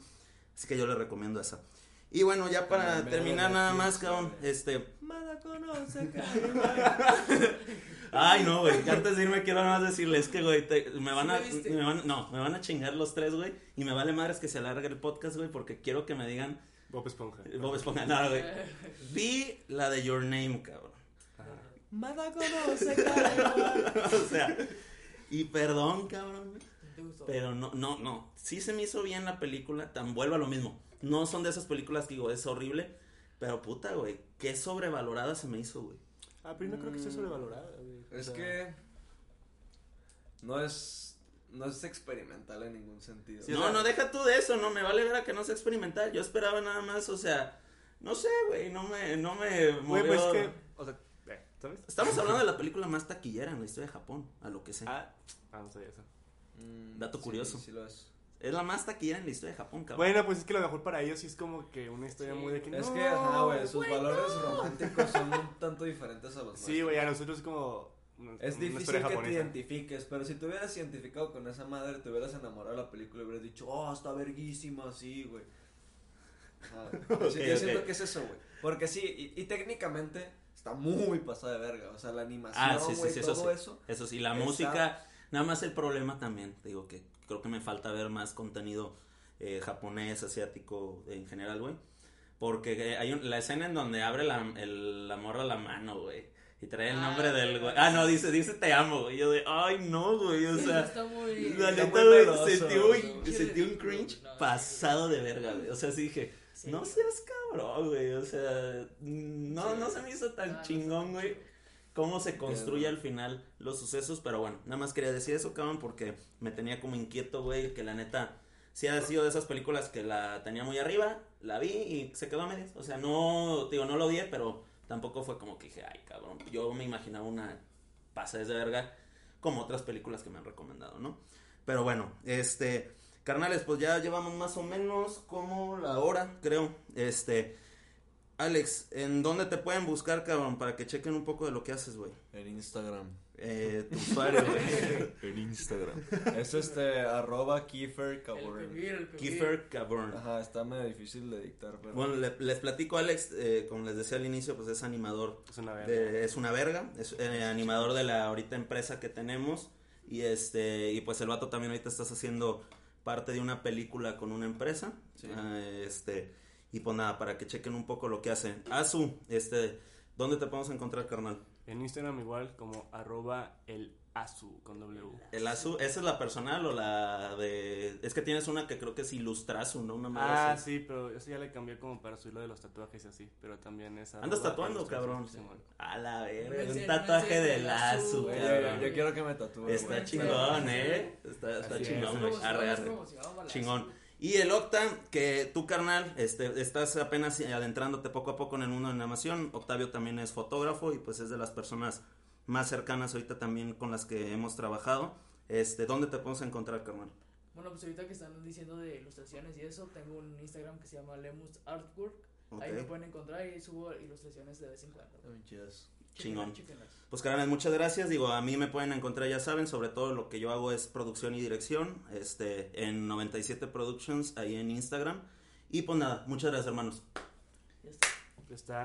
A: Así que yo les recomiendo esa. Y bueno, ya para terminar nada más, cabrón, este,
B: conoce,
A: Ay, no, güey. Antes de irme quiero nada más decirles que, güey, te- me van a,
C: ¿Sí la viste?
A: me van, no, me van a chingar los tres, güey. Y me vale madres que se alargue el podcast, güey, porque quiero que me digan,
D: Bob Esponja.
A: Bob Esponja, no, güey. Vi la de Your Name, cabrón.
B: Mada conoce,
A: o sea, y perdón, cabrón, güey,
C: ¿Te gustó?
A: pero no, no, no. Sí se me hizo bien la película, tan vuelvo a lo mismo. No son de esas películas que digo, es horrible, pero puta, güey, qué sobrevalorada se me hizo, güey.
D: Ah, pero no creo que esté sobrevalorada, güey. O
B: Es
D: sea,
B: que no es no es experimental en ningún sentido.
D: Sí, o
A: no,
D: sea-
A: no, deja tú de eso, no me vale ver a que no sea experimental. Yo esperaba nada más, o sea, no sé, güey, no me, no me
D: Güey,
A: movió.
D: pues es que, o sea, ¿sabes?
A: Estamos hablando de la película más taquillera en la historia de Japón, a lo que sé.
D: Ah, ah, no sabía eso.
B: Mm,
A: Dato
B: sí,
A: curioso.
B: Sí, lo es.
A: Es la más taquillera en la historia de Japón, cabrón.
D: Bueno, pues es que lo mejor para ellos sí es como que una historia
C: Sí.
D: muy de que
B: Es
D: no,
B: que, ajá, güey, sus valores románticos son un tanto diferentes a los
D: Sí, güey, a nosotros es como. una-
B: Es
D: una
B: difícil que te identifiques, pero si te hubieras identificado con esa madre, te hubieras enamorado de la película y hubieras dicho, oh, está verguísima, sí, güey. Ajá.
A: Ok,
B: Sí, yo siento que es eso, güey. Porque sí, y, y técnicamente está muy pasada de verga. O sea, la animación,
A: Ah, sí, sí,
B: güey,
A: sí, eso
B: todo
A: sí.
B: eso.
A: Eso sí, la
B: Está-
A: música, nada más el problema también, te digo que creo que me falta ver más contenido eh, japonés, asiático en general, güey. Porque eh, hay un- la escena en donde abre la, el- la morra la mano, güey. Y trae el nombre del güey. Ah, no, dice, dice te amo, güey. Yo de, ay, no, güey. O sea,
C: está muy.
A: la neta, güey, sentí, un- sentí cringe
C: no,
A: pasado de verga, güey. O sea, sí dije,
C: serio.
A: No seas cabrón, güey. O sea, no, no se me hizo tan chingón, güey. Cómo se construye al final los sucesos, pero bueno, nada más quería decir eso, cabrón, porque me tenía como inquieto, güey, que la neta, sí ha sido de esas películas que la tenía muy arriba, la vi y se quedó a medias. O sea, no, digo, no lo odié, pero tampoco fue como que dije, ay, cabrón, yo me imaginaba una pases de verga como otras películas que me han recomendado, ¿no? Pero bueno, este, carnales, pues ya llevamos más o menos como la hora, creo. Este, Alex, ¿en dónde te pueden buscar, cabrón? Para que chequen un poco de lo que haces, güey.
B: En Instagram.
A: Eh, tu usuario, güey.
B: En Instagram. Es este, arroba Kiefer Caborn.
A: Kiefer Caborn.
B: Ajá, está medio difícil de dictar, pero...
A: Bueno, le- les platico, Alex, eh, como les decía al inicio, pues es animador.
D: Es una verga.
A: de- es una verga, es eh, animador de la ahorita empresa que tenemos. Y este, y pues el vato también ahorita estás haciendo parte de una película con una empresa.
B: Sí.
A: Ah, este, y pues nada, para que chequen un poco lo que hacen. Azu, este, ¿dónde te podemos encontrar, carnal?
D: En Instagram igual como arroba el azu con W.
A: El Azu, ¿esa es la personal o la de...? Es que tienes una que creo que es Ilustrazu, ¿no? Una madre
D: Ah,
A: así.
D: sí, pero eso ya le cambié como para subir lo de los tatuajes y así, pero también es
A: ¿Andas tatuando, cabrón? A la verga, un tatuaje
C: sé
A: del Azu, cabrón.
B: yo quiero que me tatúe,
A: Está
B: güey.
A: chingón, ¿eh? Está,
D: es,
A: chingón,
D: es
A: güey.
C: Promocionamos,
A: Arre, arre. Chingón. Y el Octa, que tú, carnal, este, estás apenas adentrándote poco a poco en el mundo de la animación. Octavio también es fotógrafo y pues es de las personas más cercanas ahorita también con las que hemos trabajado. Este, ¿dónde te podemos encontrar, carnal?
C: Bueno, pues ahorita que están diciendo de ilustraciones y eso, tengo un Instagram que se llama Lemus Artwork. Ahí
A: Ok.
C: me pueden encontrar y subo ilustraciones de vez en cuando.
B: Yes.
A: Chingón. Pues carnal, muchas gracias. Digo, a mí me pueden encontrar, ya saben, sobre todo lo que yo hago es producción y dirección, este, en 97 Productions, ahí en Instagram. Y pues nada, muchas gracias, hermanos.
C: Ya está.
D: Está